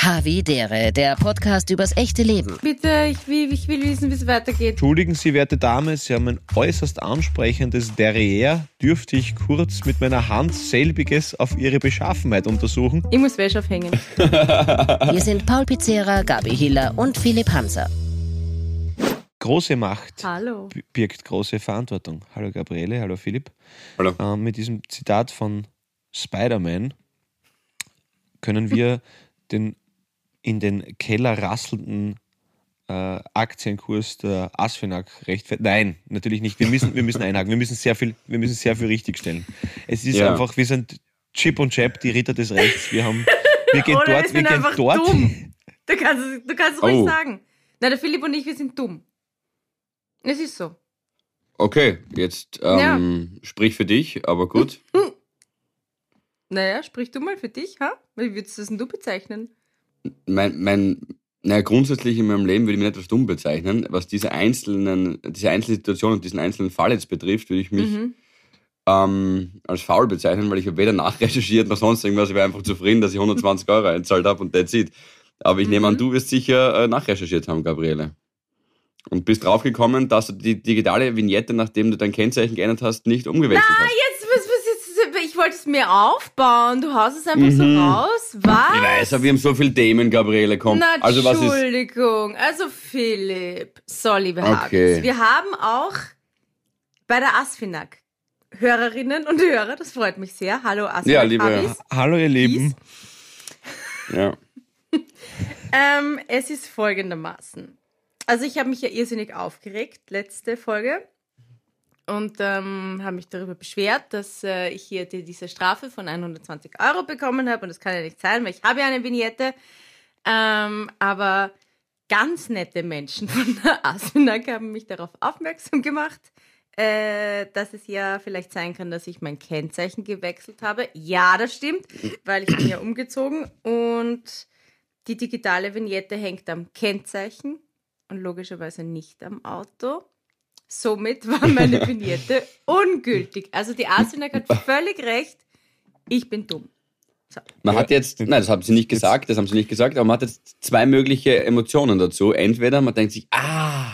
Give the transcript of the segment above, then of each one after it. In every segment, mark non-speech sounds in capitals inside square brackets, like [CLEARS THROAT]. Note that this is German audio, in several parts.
Havidere, der Podcast übers echte Leben. Bitte, ich will, ich will wissen, wie es weitergeht. Entschuldigen Sie, werte Dame, Sie haben ein äußerst ansprechendes Derrière. Dürfte ich kurz mit meiner Hand selbiges auf Ihre Beschaffenheit untersuchen? Ich muss Wäsche aufhängen. [LAUGHS] Wir sind Paul Pizzera, Gabi Hiller und Philipp Hanser. Große Macht Hallo. birgt große Verantwortung. Hallo Gabriele, hallo Philipp. Hallo. Ähm, mit diesem Zitat von Spider-Man können wir den in den Keller rasselnden äh, Aktienkurs der Asfinag rechtfertigen. Nein, natürlich nicht. Wir müssen, wir müssen einhaken. Wir müssen sehr viel, wir müssen sehr viel richtigstellen. Es ist Ja. einfach, wir sind Chip und Chap, die Ritter des Rechts. Wir haben, wir gehen [LAUGHS] Oder dort, wir sind gehen einfach dort. dumm. Du kannst, es- du kannst ruhig Oh. sagen. Na, der Philipp und ich, wir sind dumm. Es ist so. Okay, jetzt ähm, sprich für dich, aber gut. [LAUGHS] Naja, sprich du mal für dich, ha? Wie würdest du das denn du bezeichnen? Mein, mein, naja, grundsätzlich in meinem Leben würde ich mich nicht als dumm bezeichnen. Was diese einzelnen, diese einzelne Situation und diesen einzelnen Fall jetzt betrifft, würde ich mich Mhm. ähm, als faul bezeichnen, weil ich habe weder nachrecherchiert noch sonst irgendwas. Ich war einfach zufrieden, dass ich 120 Euro einzahlt habe und that's it. Aber ich nehme an, Mhm. du wirst sicher äh, nachrecherchiert haben, Gabriele. Und bist draufgekommen, dass du die digitale Vignette, nachdem du dein Kennzeichen geändert hast, nicht umgewechselt hast. Jetzt, jetzt, ich wollte es mir aufbauen. Du haust es einfach so Mhm. raus. Was? Ich weiß, aber wir haben so viele Themen, Gabriele, komm. Na, also was ist. Entschuldigung. Also Philipp. So, liebe Okay. Habis. Wir haben auch bei der Asfinag Hörerinnen und Hörer. Das freut mich sehr. Hallo Asfinag Ja, liebe- Habis. Hallo ihr Lieben. [LAUGHS] Ja. Ähm, es ist folgendermaßen. Also ich habe mich ja irrsinnig aufgeregt, letzte Folge. Und ähm, habe mich darüber beschwert, dass äh, ich hier die, diese Strafe von 120 Euro bekommen habe. Und das kann ja nicht sein, weil ich habe ja eine Vignette. Ähm, aber ganz nette Menschen von der [LAUGHS] Asfinag haben mich darauf aufmerksam gemacht, äh, dass es ja vielleicht sein kann, dass ich mein Kennzeichen gewechselt habe. Ja, das stimmt, weil ich bin ja umgezogen und die digitale Vignette hängt am Kennzeichen und logischerweise nicht am Auto. Somit war meine [LAUGHS] Vignette ungültig. Also die Asfinag hat [LAUGHS] völlig recht. Ich bin dumm. So. Man Ja, hat jetzt, nein, das haben sie nicht gesagt, das haben sie nicht gesagt, aber man hat jetzt zwei mögliche Emotionen dazu. Entweder man denkt sich, ah,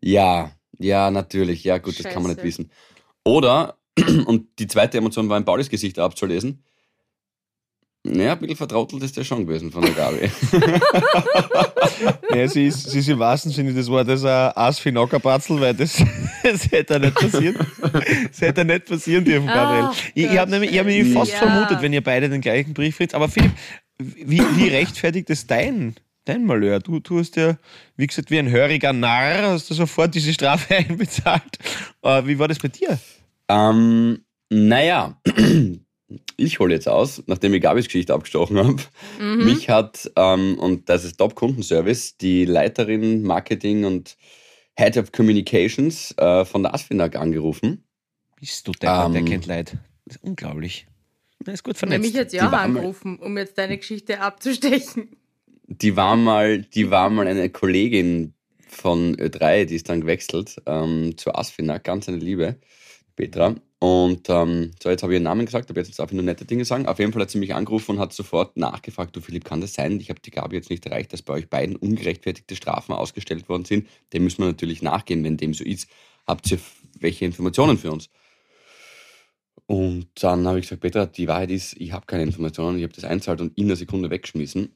ja, ja, natürlich, ja, gut, das kann man nicht Scheiße. wissen. Oder, [CLEARS THROAT] und die zweite Emotion war in Paulis Gesicht abzulesen, naja, ein bisschen vertrottelt ist der schon gewesen von der Gabi. [LAUGHS] Ja, sie ist, sie ist im wahrsten Sinne des Wortes ein Asfinockerpatzel, weil das, [LAUGHS] das hätte ja nicht passieren. Das hätte ja nicht passieren dürfen, Gabriel. Ach ich ich habe nämlich, ich hab nämlich fast ja. vermutet, wenn ihr beide den gleichen Brief fritzt. Aber Philipp, wie, wie rechtfertigt das dein, dein Malheur? Du, du hast ja, wie gesagt, wie ein höriger Narr, hast du sofort diese Strafe [LAUGHS] einbezahlt. Äh, wie war das bei dir? ähm, naja, [CLEARS THROAT] ich hole jetzt aus, nachdem ich Gabis Geschichte abgestochen habe. Mhm. Mich hat, ähm, und das ist Top-Kundenservice, die Leiterin Marketing und Head of Communications äh, von der Asfinag angerufen. Bist du der, der Ähm. kennt Leid. Das ist unglaublich. Er ist gut vernetzt. mich jetzt Die ja auch war mal- angerufen, um jetzt deine Geschichte abzustechen. Die war mal, die war mal eine Kollegin von Ö3, die ist dann gewechselt ähm, zur Asfinag, ganz eine Liebe, Petra. Und ähm, so, jetzt habe ich ihren Namen gesagt, aber jetzt darf ich nur nette Dinge sagen. Auf jeden Fall hat sie mich angerufen und hat sofort nachgefragt, du Philipp, kann das sein? Ich habe die Gabi jetzt nicht erreicht, dass bei euch beiden ungerechtfertigte Strafen ausgestellt worden sind. Dem müssen wir natürlich nachgehen, wenn dem so ist. Habt ihr welche Informationen für uns? Und dann habe ich gesagt, Petra, die Wahrheit ist, ich habe keine Informationen, ich habe das einzahlt und in einer Sekunde weggeschmissen.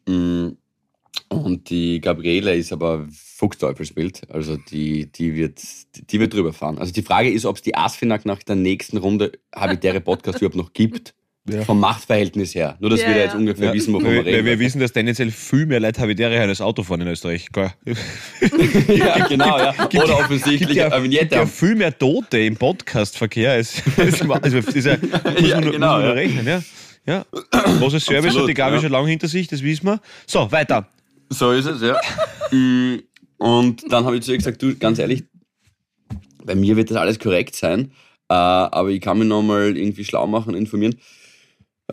Und die Gabriele ist aber Fuchsteufelswild, also die, die, wird, die, die wird drüber fahren. Also die Frage ist, ob es die Asfinag nach der nächsten Runde Habitäre Podcast überhaupt noch gibt. Ja. Vom Machtverhältnis her. Nur, dass Ja, wir da ja. jetzt ungefähr Ja, wissen, wovon wir wir reden. wissen, dass tendenziell viel mehr Leute Habitäre als Autofahren in Österreich. Klar. [LAUGHS] ja, genau, ja. Oder gibt offensichtlich ja, eine gibt Vignette ja viel mehr Tote im Podcastverkehr als, [LAUGHS] als also das ist ja, [LAUGHS] muss man, genau, muss man rechnen. Ja. Ja. Großes Service Absolut, hat die Gabi ja. schon lange hinter sich, das wissen wir. So, weiter. So ist es, ja. Mm, Und dann habe ich zu ihr gesagt, du, ganz ehrlich, bei mir wird das alles korrekt sein, äh, aber ich kann mich nochmal irgendwie schlau machen, informieren,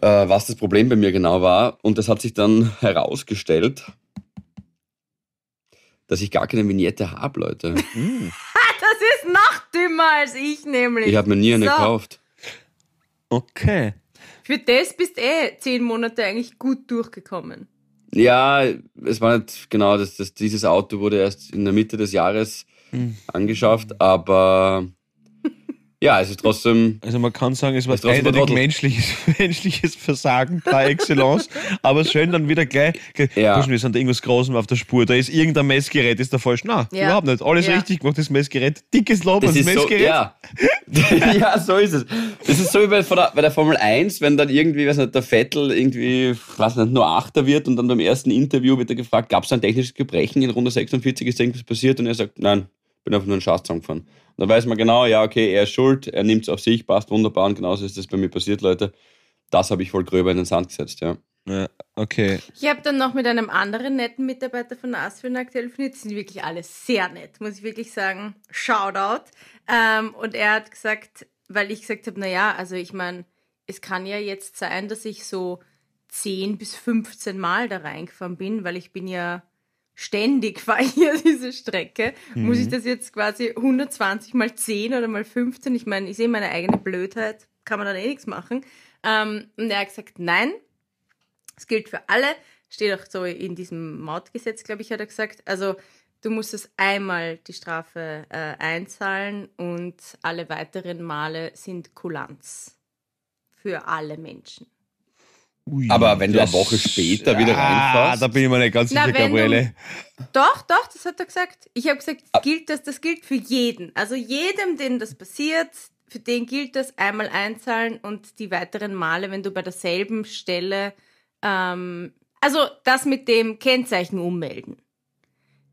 äh, was das Problem bei mir genau war. Und das hat sich dann herausgestellt, dass ich gar keine Vignette habe, Leute. Hm. Das ist noch dümmer als ich nämlich. Ich habe mir nie eine So. gekauft. Okay. Für das bist eh zehn Monate eigentlich gut durchgekommen. Ja, es war nicht genau, das, das, dieses Auto wurde erst in der Mitte des Jahres Hm. angeschafft, aber ja, es ist trotzdem. Also man kann sagen, es war eindeutig menschliches, [LAUGHS] menschliches Versagen par excellence, aber schön dann wieder gleich, Ja. Wir sind da irgendwas Großem auf der Spur, da ist irgendein Messgerät, ist da falsch. Na, Ja. überhaupt nicht. Alles Ja. richtig gemacht, das Messgerät. Dickes Lob Das ans ist so, Messgerät. ja. [LAUGHS] ja, so ist es. Das ist so wie bei, von der, bei der Formel 1, wenn dann irgendwie, weiß nicht, der Vettel irgendwie, weiß nicht, nur Achter wird und dann beim ersten Interview wird er gefragt, gab es ein technisches Gebrechen in Runde 46, ist irgendwas passiert? Und er sagt, nein, bin einfach nur einen Schatz zusammengefahren. Und dann weiß man genau, ja, okay, er ist schuld, er nimmt es auf sich, passt wunderbar und genauso ist das bei mir passiert, Leute. Das habe ich voll gröber in den Sand gesetzt, ja. Ja, okay. Ich habe dann noch mit einem anderen netten Mitarbeiter von Asfinag telefoniert. Die sind wirklich alle sehr nett, muss ich wirklich sagen. Shoutout. Ähm, und er hat gesagt, weil ich gesagt habe, naja, also ich meine, es kann ja jetzt sein, dass ich so 10 bis 15 Mal da reingefahren bin, weil ich bin ja ständig [LAUGHS] fahre hier diese Strecke. Muss ich das jetzt quasi 120 mal 10 oder mal 15? Ich meine, ich sehe meine eigene Blödheit, kann man dann eh nichts machen. Ähm, und er hat gesagt, nein, es gilt für alle, steht auch so in diesem Mautgesetz, glaube ich, hat er gesagt. Also du musst es einmal die Strafe äh, einzahlen und alle weiteren Male sind Kulanz für alle Menschen. Ui, Aber wenn du eine das- Woche später wieder ah, reinfährst- da bin ich mir nicht ganz sicher, Gabriele. Doch, doch, das hat er gesagt. Ich habe gesagt, gilt das, das gilt für jeden. Also jedem, dem das passiert, für den gilt das einmal einzahlen und die weiteren Male, wenn du bei derselben Stelle, ähm, also das mit dem Kennzeichen ummelden.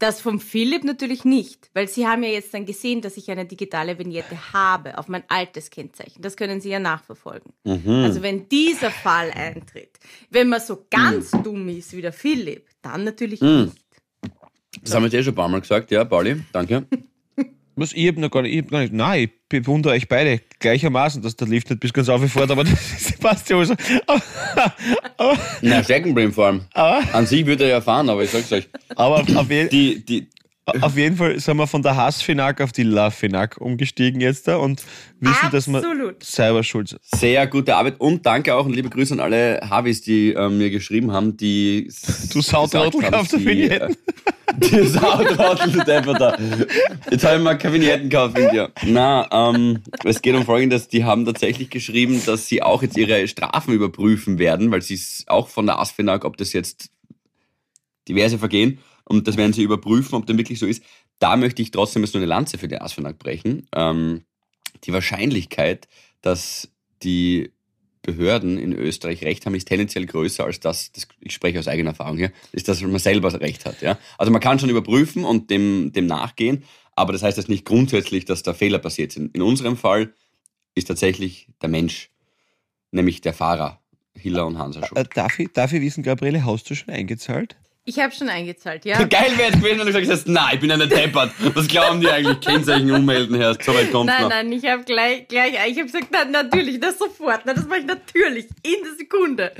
Das vom Philipp natürlich nicht, weil Sie haben ja jetzt dann gesehen, dass ich eine digitale Vignette habe auf mein altes Kennzeichen. Das können Sie ja nachverfolgen. Mhm. Also wenn dieser Fall eintritt, wenn man so ganz dumm ist wie der Philipp, dann natürlich Mhm. nicht. Das haben wir dir schon ein paar Mal gesagt, ja, Pauli, danke. [LAUGHS] Was, ich habe noch gar nicht, ich hab gar nicht, nein, ich bewundere euch beide gleichermaßen, dass der Lift nicht bis ganz aufgefährt, aber das passt ja also. Na, Steckenbrim vor allem. aber, An sich würde er ja fahren, aber ich sag's euch. aber auf, je, Die, die, auf jeden Fall sind wir von der Hassfinak auf die Love-Finak umgestiegen jetzt da und wissen, dass wir Absolut. selber schuld sind. Sehr gute Arbeit und danke auch und liebe Grüße an alle Havis, die ähm, mir geschrieben haben, die. Du Sautrottel kaufst du Vignetten. Die Sautrottel, du Depper da. Jetzt habe ich mal keine Vignetten gekauft in dir. Na, ähm, es geht um Folgendes, die haben tatsächlich geschrieben, dass sie auch jetzt ihre Strafen überprüfen werden, weil sie es auch von der ASFINAG, ob das jetzt diverse Vergehen, und das werden sie überprüfen, ob dem wirklich so ist. Da möchte ich trotzdem jetzt nur eine Lanze für die ASFINAG brechen. Ähm, die Wahrscheinlichkeit, dass die Behörden in Österreich Recht haben, ist tendenziell größer als das, das ich spreche aus eigener Erfahrung hier, ist, dass man selber Recht hat. Ja? Also man kann schon überprüfen und dem, dem nachgehen, aber das heißt jetzt nicht grundsätzlich, dass da Fehler passiert sind. In unserem Fall ist tatsächlich der Mensch, nämlich der Fahrer, Hiller und Hansa Äh, schuld. darf, ich, darf ich wissen, Gabriele, hast du schon eingezahlt? Ich habe schon eingezahlt, ja. [LAUGHS] Geil wäre es gewesen, wenn du gesagt hast, nein, ich bin eine Deppert. Was glauben die eigentlich? [LAUGHS] Kennzeichen ummelden, Herr. So weit kommt's Nein, noch. nein, ich habe gleich, gleich, ich habe gesagt, na, natürlich, das sofort, na, das mache ich natürlich, in der Sekunde.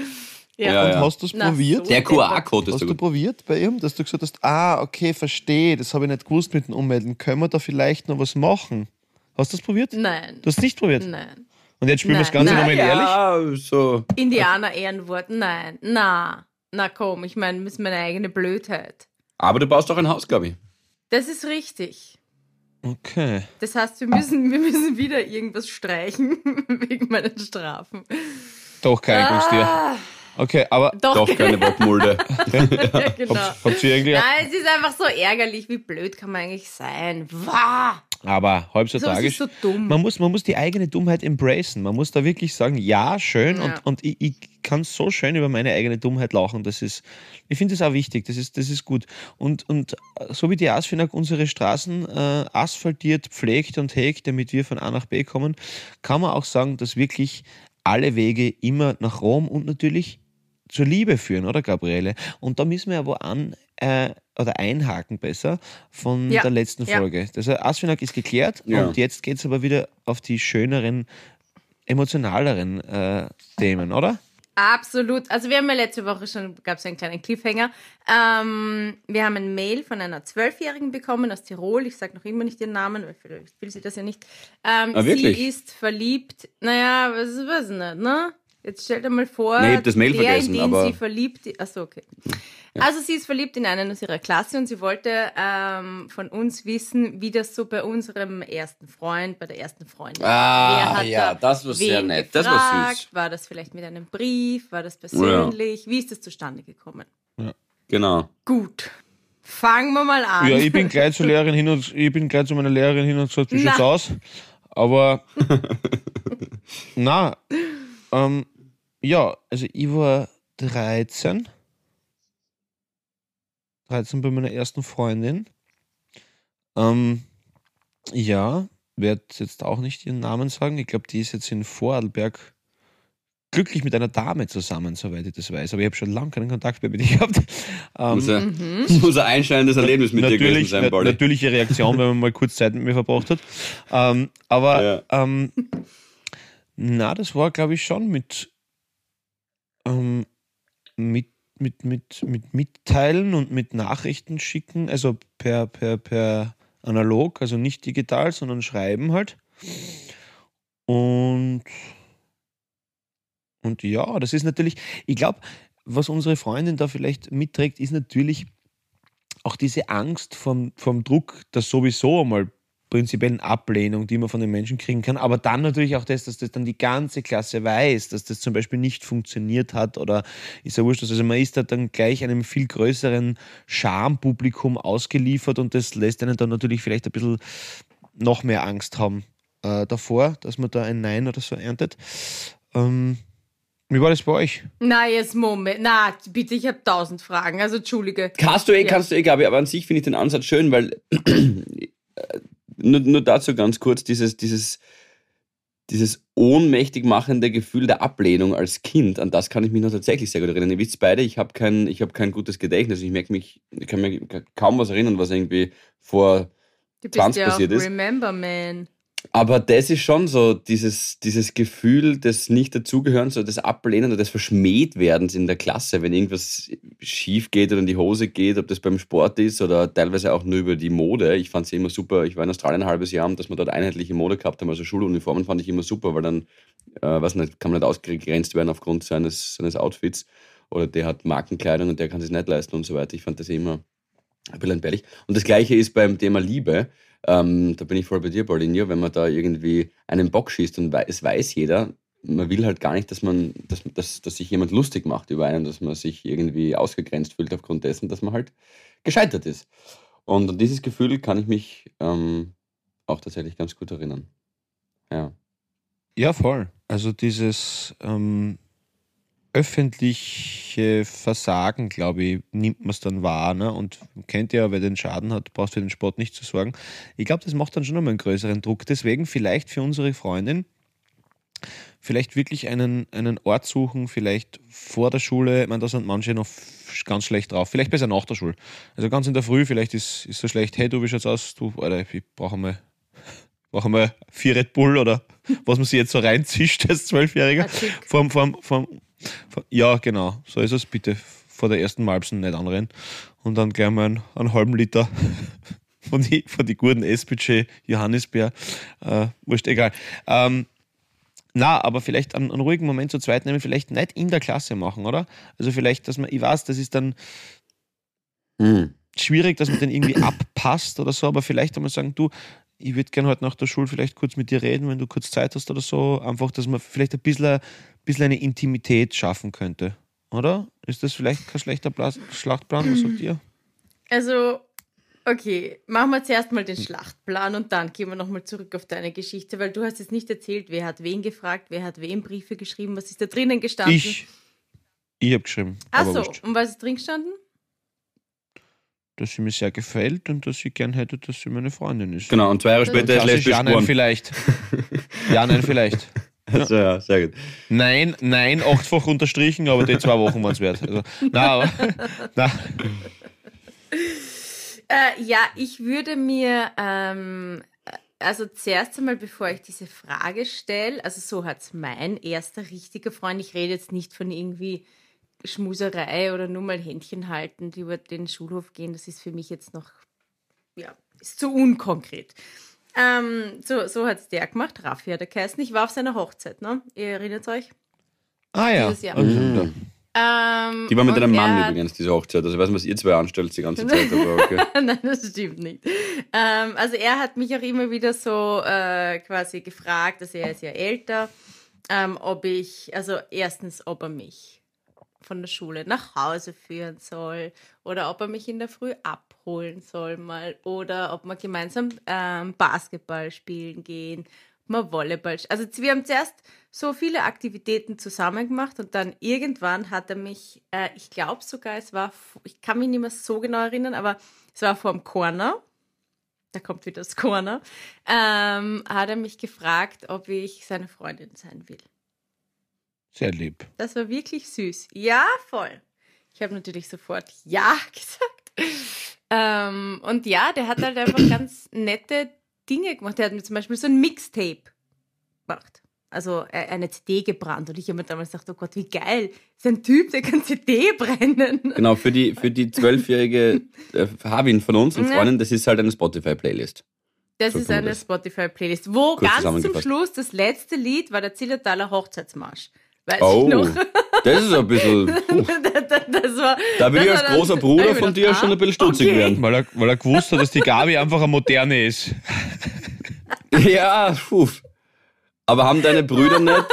Ja. Ja, und ja. hast du es probiert? so. Der QR-Code ist Hast du gut. probiert bei ihm, dass du gesagt hast, ah, okay, verstehe, das habe ich nicht gewusst mit dem Ummelden. Können wir da vielleicht noch was machen? Hast du das probiert? Nein, Du hast es nicht probiert. nein. Und jetzt spielen wir das. Ganze nochmal ehrlich. Ja, so. Indianer Ehrenwort, nein, na, na komm, ich meine, das ist meine eigene Blödheit. Aber du baust doch ein Haus, glaube ich. Das ist richtig. Okay. Das heißt, wir müssen, wir müssen wieder irgendwas streichen [LAUGHS] wegen meinen Strafen. Doch keine. Ah, Okay, aber doch, Doch keine Bockmulde. [LAUGHS] ja, genau. habt, habt ihr eigentlich. Nein, es ist einfach so ärgerlich. Wie blöd kann man eigentlich sein? Wah! Aber halb so So. Man muss, man muss die eigene Dummheit embracen. Man muss da wirklich sagen, ja, schön. Ja. Und, und ich, ich kann so schön über meine eigene Dummheit lachen. Das ist, ich finde das auch wichtig. Das ist, das ist gut. Und, und so wie die Asfinag unsere Straßen äh, asphaltiert, pflegt und hegt, damit wir von A nach B kommen, kann man auch sagen, dass wirklich alle Wege immer nach Rom und natürlich zur Liebe führen, oder Gabriele? Und da müssen wir aber an äh, oder einhaken besser von Ja, der letzten ja. Folge. Das Asfinag ist geklärt Ja. und jetzt geht es aber wieder auf die schöneren, emotionaleren äh, Themen, oder? Absolut. Also wir haben ja letzte Woche schon, gab es einen kleinen Cliffhanger. Ähm, wir haben ein Mail von einer Zwölfjährigen bekommen aus Tirol. Ich sage noch immer nicht ihren Namen, weil vielleicht will sie das ja nicht. Ähm, Ah? Sie ist verliebt. Naja, was weiß ich nicht, ne? Jetzt stell dir mal vor, Nee, das Mail der, vergessen, in den aber- sie verliebt Achso, okay. Also sie ist verliebt in einen aus ihrer Klasse und sie wollte ähm, von uns wissen, wie das so bei unserem ersten Freund, bei der ersten Freundin war. Ah, ja, da das war sehr nett. Das war gefragt? süß. War das vielleicht mit einem Brief? War das persönlich? Wie ist das zustande gekommen? Genau. Gut. Fangen wir mal an. Ja, ich bin gleich zur Lehrerin hin und ich bin gleich zu meiner Lehrerin hin und gesagt, wie schaut's aus? Aber [LAUGHS] na, ähm, ja, also ich war 13. 13 bei meiner ersten Freundin. Ähm, ja, werde jetzt auch nicht ihren Namen sagen. Ich glaube, die ist jetzt in Vorarlberg glücklich mit einer Dame zusammen, soweit ich das weiß. Aber ich habe schon lange keinen Kontakt mehr mit ihr gehabt. [LAUGHS] Ähm, Muss, ein, Mhm. muss ein einschneidendes Erlebnis mit dir gewesen natürlich, sein, Pauli. natürliche Reaktion, wenn man mal kurz Zeit mit mir verbracht hat. Ähm, aber Ja. ähm, na, das war, glaube ich, schon mit, ähm, mit, mit, mit, mit Mitteilen und mit Nachrichten schicken, also per, per, per analog, also nicht digital, sondern schreiben halt. Und, und ja, das ist natürlich, ich glaube, was unsere Freundin da vielleicht mitträgt, ist natürlich auch diese Angst vom, vom Druck, der sowieso einmal prinzipiellen Ablehnung, die man von den Menschen kriegen kann, aber dann natürlich auch das, dass das dann die ganze Klasse weiß, dass das zum Beispiel nicht funktioniert hat oder ist ja wurscht, also man ist da dann gleich einem viel größeren Schampublikum ausgeliefert und das lässt einen dann natürlich vielleicht ein bisschen noch mehr Angst haben äh, davor, dass man da ein Nein oder so erntet. Ähm, wie war das bei euch? Na, jetzt Moment. Na, bitte, ich habe tausend Fragen. Also, Entschuldige. Kannst du eh, Ja. kannst du eh, Gabi, aber an sich finde ich den Ansatz schön, weil [CLEARS THROAT] äh, nur, nur dazu ganz kurz dieses, dieses, dieses ohnmächtig machende Gefühl der Ablehnung als Kind, an das kann ich mich noch tatsächlich sehr gut erinnern. Ihr wisst beide, ich habe kein, ich hab kein gutes Gedächtnis. Ich merke mich, ich kann mir kaum was erinnern, was irgendwie vor Du bist 20 ja passiert ist. Remember Man. Aber das ist schon so, dieses, dieses Gefühl des Nicht-Dazugehörens oder des Ablehnen oder des Verschmähtwerdens in der Klasse, wenn irgendwas schief geht oder in die Hose geht, ob das beim Sport ist oder teilweise auch nur über die Mode. Ich fand es immer super. Ich war in Australien ein halbes Jahr und dass wir dort einheitliche Mode gehabt haben, also Schuluniformen, fand ich immer super, weil dann, äh, weiß nicht, kann man nicht ausgegrenzt werden aufgrund seines, seines Outfits oder der hat Markenkleidung und der kann sich nicht leisten und so weiter. Ich fand das immer ein bisschen entbehrlich. Und das Gleiche ist beim Thema Liebe. Ähm, da bin ich voll bei dir, Paulinho, wenn man da irgendwie einen Bock schießt und es weiß jeder, man will halt gar nicht, dass man, dass, dass, dass sich jemand lustig macht über einen, dass man sich irgendwie ausgegrenzt fühlt aufgrund dessen, dass man halt gescheitert ist. Und an dieses Gefühl kann ich mich ähm, auch tatsächlich ganz gut erinnern. Ja. Ja, voll. Also dieses ähm, öffentliche Versagen, glaube ich, nimmt man es dann wahr. Ne? Und kennt ja, wer den Schaden hat, braucht für den Sport nicht zu sorgen. Ich glaube, das macht dann schon einmal einen größeren Druck. Deswegen vielleicht für unsere Freundin vielleicht wirklich einen, einen Ort suchen, vielleicht vor der Schule. Ich meine, da sind manche noch ganz schlecht drauf. Vielleicht besser nach der Schule. Also ganz in der Früh, vielleicht ist, ist so schlecht, hey, du, wie schaut's aus? Du, Alter, ich brauche mal, brauche mal vier Red Bull oder was man sich jetzt so reinzischt als Zwölfjähriger. Vom, vom, vom, vom, ja, genau, so ist es. Bitte vor der ersten Malpsen nicht anrennen. Und dann gleich mal einen, einen halben Liter [LAUGHS] von die, von die guten S-Budget Johannisbeer. Äh, wurscht, egal. Ähm, na, aber vielleicht einen, einen ruhigen Moment zu zweit nehmen, vielleicht nicht in der Klasse machen, oder? Also vielleicht, dass man, ich weiß, das ist dann Hm. schwierig, dass man den irgendwie [CLEARS THROAT] abpasst oder so, aber vielleicht einmal sagen, du, ich würde gerne heute nach der Schule vielleicht kurz mit dir reden, wenn du kurz Zeit hast oder so. Einfach, dass man vielleicht ein bisschen, bisschen eine Intimität schaffen könnte. Oder? Ist das vielleicht kein schlechter Pla Schlachtplan? Was sagt ihr? Also, okay, machen wir zuerst mal den Schlachtplan und dann gehen wir nochmal zurück auf deine Geschichte, weil du hast jetzt nicht erzählt, wer hat wen gefragt, wer hat wem Briefe geschrieben, was ist da drinnen gestanden? Ich. Ich habe geschrieben. Achso, wurscht. und was ist drin gestanden? Dass sie mir sehr gefällt und dass ich gern hätte, dass sie meine Freundin ist. Genau, und zwei Jahre später ist lesbisch ja, nein, vielleicht. Ja, nein, vielleicht. [LAUGHS] Also, ja, sehr gut. Nein, nein, achtfach unterstrichen, aber die zwei Wochen waren es wert. Also, na, aber, [LAUGHS] na, Äh, ja, ich würde mir, ähm, also zuerst einmal, bevor ich diese Frage stelle, also so hat es mein erster richtiger Freund, ich rede jetzt nicht von irgendwie Schmuserei oder nur mal Händchen halten, die über den Schulhof gehen, das ist für mich jetzt noch, ja, ist zu unkonkret. Ähm, so so hat es der gemacht, Raffi hat er geheißen. Ich war auf seiner Hochzeit, ne? Ihr erinnert euch? Ah ja. Dieses Jahr. Okay. Mhm. Ähm, Die war mit einem Mann hat- übrigens, diese Hochzeit. Also ich weiß nicht, was ihr zwei anstellt die ganze Zeit, aber okay. [LAUGHS] Nein, das stimmt nicht. Ähm, also er hat mich auch immer wieder so äh, quasi gefragt, also er ist ja älter, ähm, ob ich, also erstens, ob er mich von der Schule nach Hause führen soll oder ob er mich in der Früh abholen soll mal oder ob wir gemeinsam ähm, Basketball spielen gehen, wir Volleyball. Also wir haben zuerst so viele Aktivitäten zusammen gemacht und dann irgendwann hat er mich, äh, ich glaube sogar, es war, ich kann mich nicht mehr so genau erinnern, aber es war vor dem Corner. Da kommt wieder das Corner. Ähm, hat er mich gefragt, ob ich seine Freundin sein will. Sehr lieb. Das war wirklich süß. Ja, voll. Ich habe natürlich sofort Ja [LAUGHS] gesagt. Ähm, und ja, der hat halt einfach [COUGHS] ganz nette Dinge gemacht. Der hat mir zum Beispiel so ein Mixtape gemacht. Also äh, eine CD gebrannt. Und ich habe mir damals gedacht, oh Gott, wie geil. Ist ein Typ, der kann CD brennen. Genau, für die, für die [LAUGHS] zwölfjährige äh, Havin von uns und. Freundin, das ist halt eine Spotify-Playlist. Das So ist eine Spotify-Playlist, wo kurz ganz zum. Schluss das letzte Lied war der Zillertaler Hochzeitsmarsch. Weiß Oh, ich noch. das ist ein bisschen. [LAUGHS] Das, das war, Da will ich als dann- großer da Bruder von dir schon ein bisschen stutzig okay. werden. Weil er, weil er gewusst hat, dass die Gabi einfach eine moderne ist. [LAUGHS] Ja, puh. Aber haben deine Brüder nicht.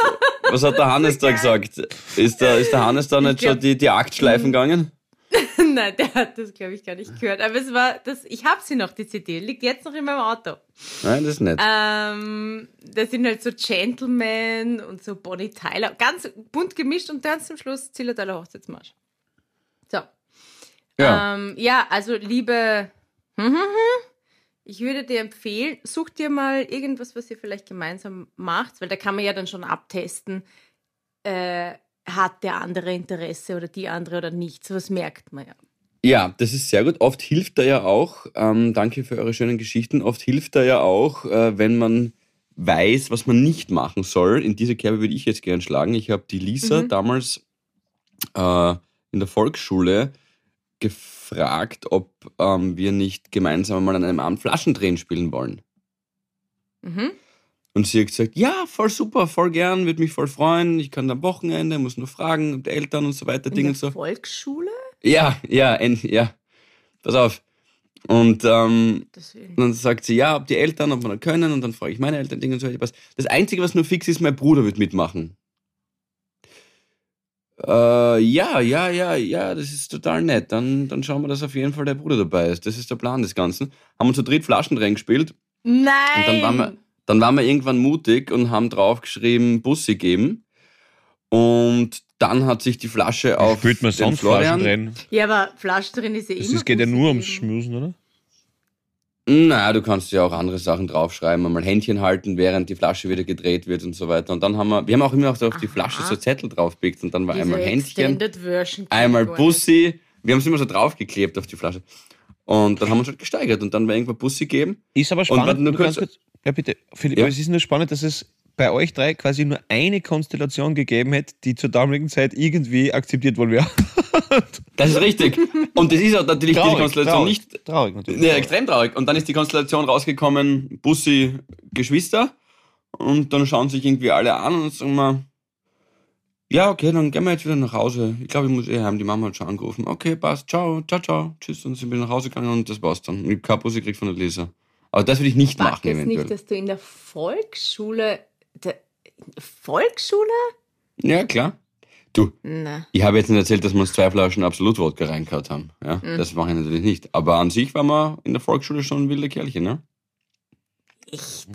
Was hat der Hannes da gesagt? Ist der, ist der Hannes da Ich nicht schon die, die Aktschleifen gegangen? [LAUGHS] Nein, der hat das, glaube ich, gar nicht gehört. Aber es war, das, ich habe sie noch, die CD. Liegt jetzt noch in meinem Auto. Nein, das ist nett. Ähm, das sind halt so Gentlemen und so Bonnie Tyler. Ganz bunt gemischt und dann zum Schluss Zillertaler Hochzeitsmarsch. So. Ja. Ähm, ja, also liebe, [LAUGHS] ich würde dir empfehlen, such dir mal irgendwas, was ihr vielleicht gemeinsam macht, weil da kann man ja dann schon abtesten, äh, hat der andere Interesse oder die andere oder nicht. So was merkt man ja. Ja, das ist sehr gut. Oft hilft er ja auch, ähm, danke für eure schönen Geschichten, oft hilft er ja auch, äh, wenn man weiß, was man nicht machen soll. In diese Kerbe würde ich jetzt gern schlagen. Ich habe die Lisa Mhm. damals äh, in der Volksschule gefragt, ob ähm, wir nicht gemeinsam mal an einem Abend Flaschendrehen spielen wollen. Mhm. Und sie hat gesagt, ja, voll super, voll gern, würde mich voll freuen. Ich kann am Wochenende, muss nur fragen, die Eltern und so weiter, In Dinge und so. Volksschule? Ja, ja, en, ja. Pass auf. Und ähm, dann sagt sie, ja, ob die Eltern, ob wir da können. Und dann frage ich meine Eltern, Dinge und so weiter. Das Einzige, was nur fix ist, mein Bruder wird mitmachen. Äh, ja, ja, ja, ja, das ist total nett. Dann, dann schauen wir, dass auf jeden Fall der Bruder dabei ist. Das ist der Plan des Ganzen. Haben wir zu dritt Flaschendrehen gespielt. Nein! Und dann waren wir, dann waren wir irgendwann mutig und haben draufgeschrieben, Bussi geben. Und dann hat sich die Flasche auf Spielt man sonst Florian. Flaschen drin? ja, aber Flaschen drin ist ja Das immer. ist, geht ja nur ums. Schmusen, oder? Naja, du kannst ja auch andere Sachen draufschreiben, einmal Händchen halten, während die Flasche wieder gedreht wird und so weiter. Und dann haben wir, wir haben auch immer auf die. Flasche so Zettel draufgepickt und dann war Diese einmal Händchen, einmal. Bussi. Wir haben es immer so draufgeklebt auf die Flasche. Und dann haben wir uns halt gesteigert und dann war irgendwann Bussi geben. Ist aber Und spannend. warte nur kurz- kurz, ja, bitte. Philipp, Ja. es ist nur spannend, dass es bei euch drei quasi nur eine Konstellation gegeben hätte, die zur damaligen Zeit irgendwie akzeptiert worden wäre. [LAUGHS] Das ist richtig. Und das ist auch natürlich diese Konstellation traurig, nicht Traurig natürlich. Ja, extrem traurig. Und dann ist die Konstellation rausgekommen, Bussi, Geschwister. Und dann schauen sich irgendwie alle an und sagen mal, ja, okay, dann gehen wir jetzt wieder nach Hause. Ich glaube, ich muss eh heim. Die Mama hat schon angerufen. Okay, passt. Ciao, ciao, ciao. Tschüss. Und sind wir nach Hause gegangen und das war's dann. Ich habe keine Bussi gekriegt von der Lisa. Aber das würde ich nicht machen, jetzt eventuell. nicht, dass du in der Volksschule. Der, Volksschule? Ja, klar. Du, Na. ich habe jetzt nicht erzählt, dass wir uns zwei Flaschen Absolut-Wodka reingehauen haben. Ja, Mhm. Das mache ich natürlich nicht. Aber an sich waren wir in der Volksschule schon wilde Kerlchen, ne? Echt?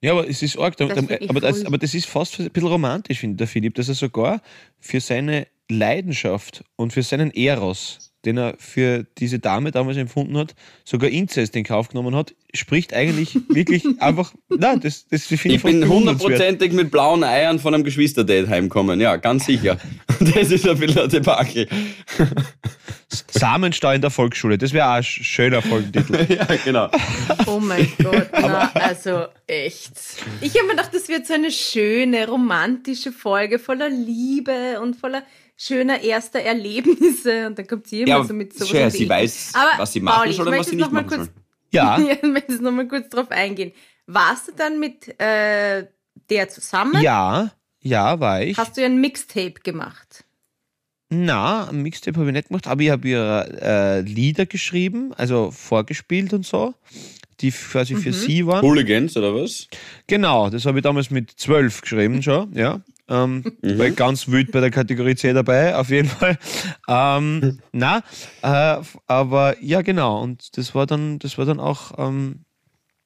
Ja, aber es ist arg. Da, Das da, ich aber, das, aber das ist fast ein bisschen romantisch, finde der Philipp, dass er sogar für seine Leidenschaft und für seinen Eros, den er für diese Dame damals empfunden hat, sogar Inzest in Kauf genommen hat, spricht eigentlich [LAUGHS] wirklich einfach. Nein, das, das finde ich, Ich bin hundertprozentig mit blauen Eiern von einem Geschwisterdate heimgekommen. Ja, ganz sicher. [LAUGHS] Das ist ein bisschen ein Debakel. Samenstau in der Volksschule, das wäre auch ein sch- schöner Folgentitel. [LAUGHS] ja, genau. Oh mein Gott, na, also echt. Ich habe mir gedacht, das wird so eine schöne, romantische Folge voller Liebe und voller schöner erster Erlebnisse. [LAUGHS] Und dann kommt sie immer Ja, so mit sowas. schön, um sie weiß, Aber, was sie machen Pauli, soll ich und was möchte sie nicht machen kurz- soll. Ja, Ja, [LAUGHS] ich möchte jetzt nochmal kurz drauf eingehen. Warst du dann mit äh, der zusammen? ja, ja, war ich. Hast du ein Mixtape gemacht? Na, ein Mixtape habe ich nicht gemacht, aber ich habe ihr äh, Lieder geschrieben, also vorgespielt und so, die quasi für sie waren. Hooligans oder was? Genau, das habe ich damals mit zwölf geschrieben schon, ja. Ähm, War ich ganz wild bei der Kategorie C dabei, auf jeden Fall. Ähm, na, äh, aber ja, genau. Und das war dann, das war dann auch, ähm,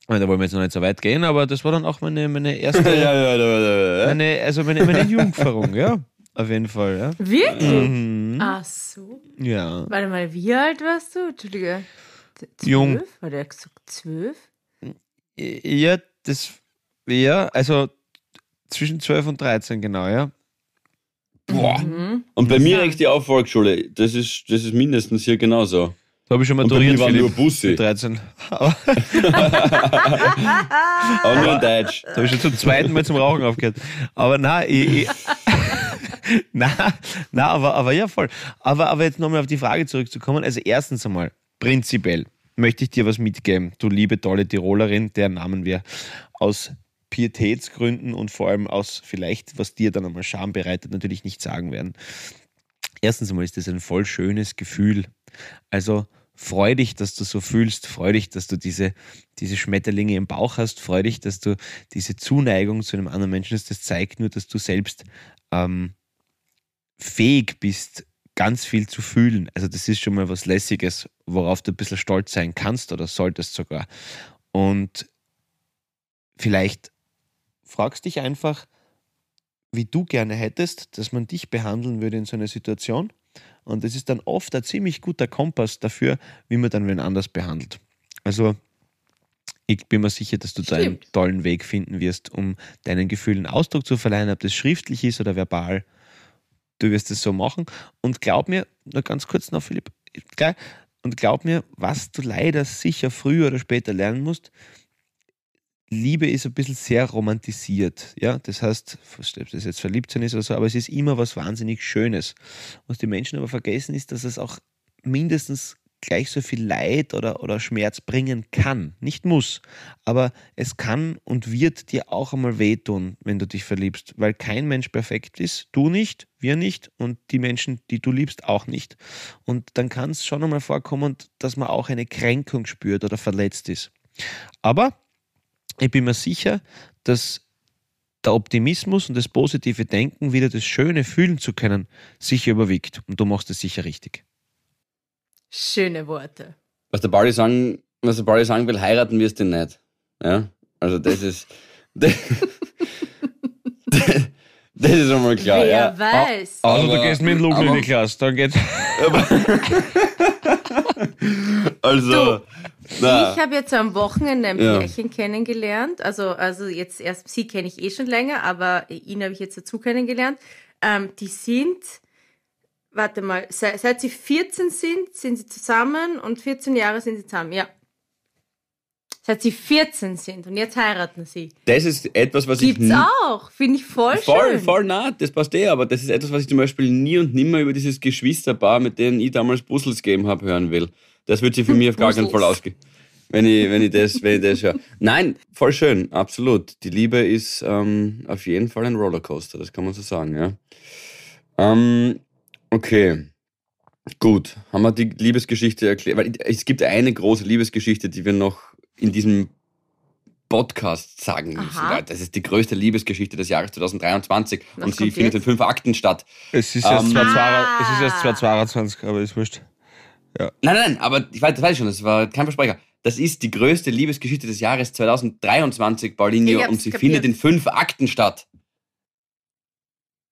da wollen wir jetzt noch nicht so weit gehen, aber das war dann auch meine, meine erste, [LAUGHS] ja, ja, ja, ja. meine, also meine, meine Jungferung, ja. Auf jeden Fall, ja. Wirklich? Mhm. Ach so. Ja. Warte mal, wie alt warst du? Entschuldige. Zwölf? Jung. War der gesagt zwölf? Ja, das, ja, also zwischen 12 und 13, genau, ja. Boah. Mhm. Und bei mir regt die auf Volksschule. Das ist, das ist mindestens hier genauso. Da habe ich schon bei maturiert, waren nur Bussi. mit 13. Aber Aber nur in Deutsch. Da habe ich schon zum zweiten Mal zum Rauchen aufgehört. Aber na, ich, ich [LAUGHS] na, na, aber, aber ja, voll. Aber, aber jetzt nochmal auf die Frage zurückzukommen. Also erstens einmal, prinzipiell möchte ich dir was mitgeben, du liebe, tolle Tirolerin, deren Namen wir aus Pietätsgründen und vor allem aus vielleicht, was dir dann einmal Scham bereitet, natürlich nicht sagen werden. Erstens einmal ist das ein voll schönes Gefühl. Also freu dich, dass du so fühlst, freu dich, dass du diese, diese Schmetterlinge im Bauch hast, freu dich, dass du diese Zuneigung zu einem anderen Menschen hast. Das zeigt nur, dass du selbst ähm, fähig bist, ganz viel zu fühlen. Also das ist schon mal was Lässiges, worauf du ein bisschen stolz sein kannst oder solltest sogar. Und vielleicht fragst dich einfach, wie du gerne hättest, dass man dich behandeln würde in so einer Situation. Und das ist dann oft ein ziemlich guter Kompass dafür, wie man dann wen anders behandelt. Also ich bin mir sicher, dass du da einen tollen Weg finden wirst, um deinen Gefühlen Ausdruck zu verleihen, ob das schriftlich ist oder verbal. Du wirst es so machen. Und glaub mir, nur ganz kurz noch, Philipp, und glaub mir, was du leider sicher früher oder später lernen musst, Liebe ist ein bisschen sehr romantisiert. Ja? Das heißt, ob das jetzt verliebt sein ist oder so, aber es ist immer was wahnsinnig Schönes. Was die Menschen aber vergessen, ist, dass es auch mindestens gleich so viel Leid oder, oder Schmerz bringen kann. Nicht muss, aber es kann und wird dir auch einmal wehtun, wenn du dich verliebst, weil kein Mensch perfekt ist. Du nicht, wir nicht und die Menschen, die du liebst, auch nicht. Und dann kann es schon einmal vorkommen, dass man auch eine Kränkung spürt oder verletzt ist. Aber ich bin mir sicher, dass der Optimismus und das positive Denken, wieder das Schöne fühlen zu können, sicher überwiegt. Und du machst es sicher richtig. Schöne Worte. Was der Barry sagen, was der Barry sagen will, heiraten wirst du ihn nicht. Ja? Also das ist. das, [LAUGHS] das ist einmal klar, Wer ja. weiß. Also du Aber- gehst mit dem Lugn in aber- die Klasse, dann geht's. [LAUGHS] Also. Na, Ich habe jetzt am Wochenende ein Ja. Pärchen kennengelernt. Also, also jetzt erst, sie kenne ich eh schon länger, aber ihn habe ich jetzt dazu kennengelernt. Ähm, die sind, warte mal, seit, seit sie 14 sind, sind sie zusammen und 14 Jahre sind sie zusammen, ja. Seit sie 14 sind und jetzt heiraten sie. das ist etwas, was ich Gibt's auch, finde ich voll, Voll, schön. voll nah, das passt eh, aber das ist etwas, was ich zum Beispiel nie und nimmer über dieses Geschwisterpaar, mit denen ich damals Puzzles gegeben habe, hören will. Das wird sich für mich auf gar keinen Fall ausgehen. Wenn ich, wenn ich das, wenn ich das höre. Nein, voll schön, absolut. Die Liebe ist ähm, auf jeden Fall ein Rollercoaster, das kann man so sagen, ja. Ähm, okay. Gut, haben wir die Liebesgeschichte erklärt? Weil es gibt eine große Liebesgeschichte, die wir noch in diesem Podcast sagen müssen. Aha. Das ist die größte Liebesgeschichte des Jahres 2023 Was und sie findet jetzt? in fünf Akten statt. Es ist erst Ähm, 2022, es ist erst Ah. 2022, aber ist wurscht. Nein, nein, nein, aber ich weiß, das weiß ich schon, das war kein Versprecher. Das ist die größte Liebesgeschichte des Jahres 2023, Ich Paulinho, und sie kapiert. findet in fünf Akten statt.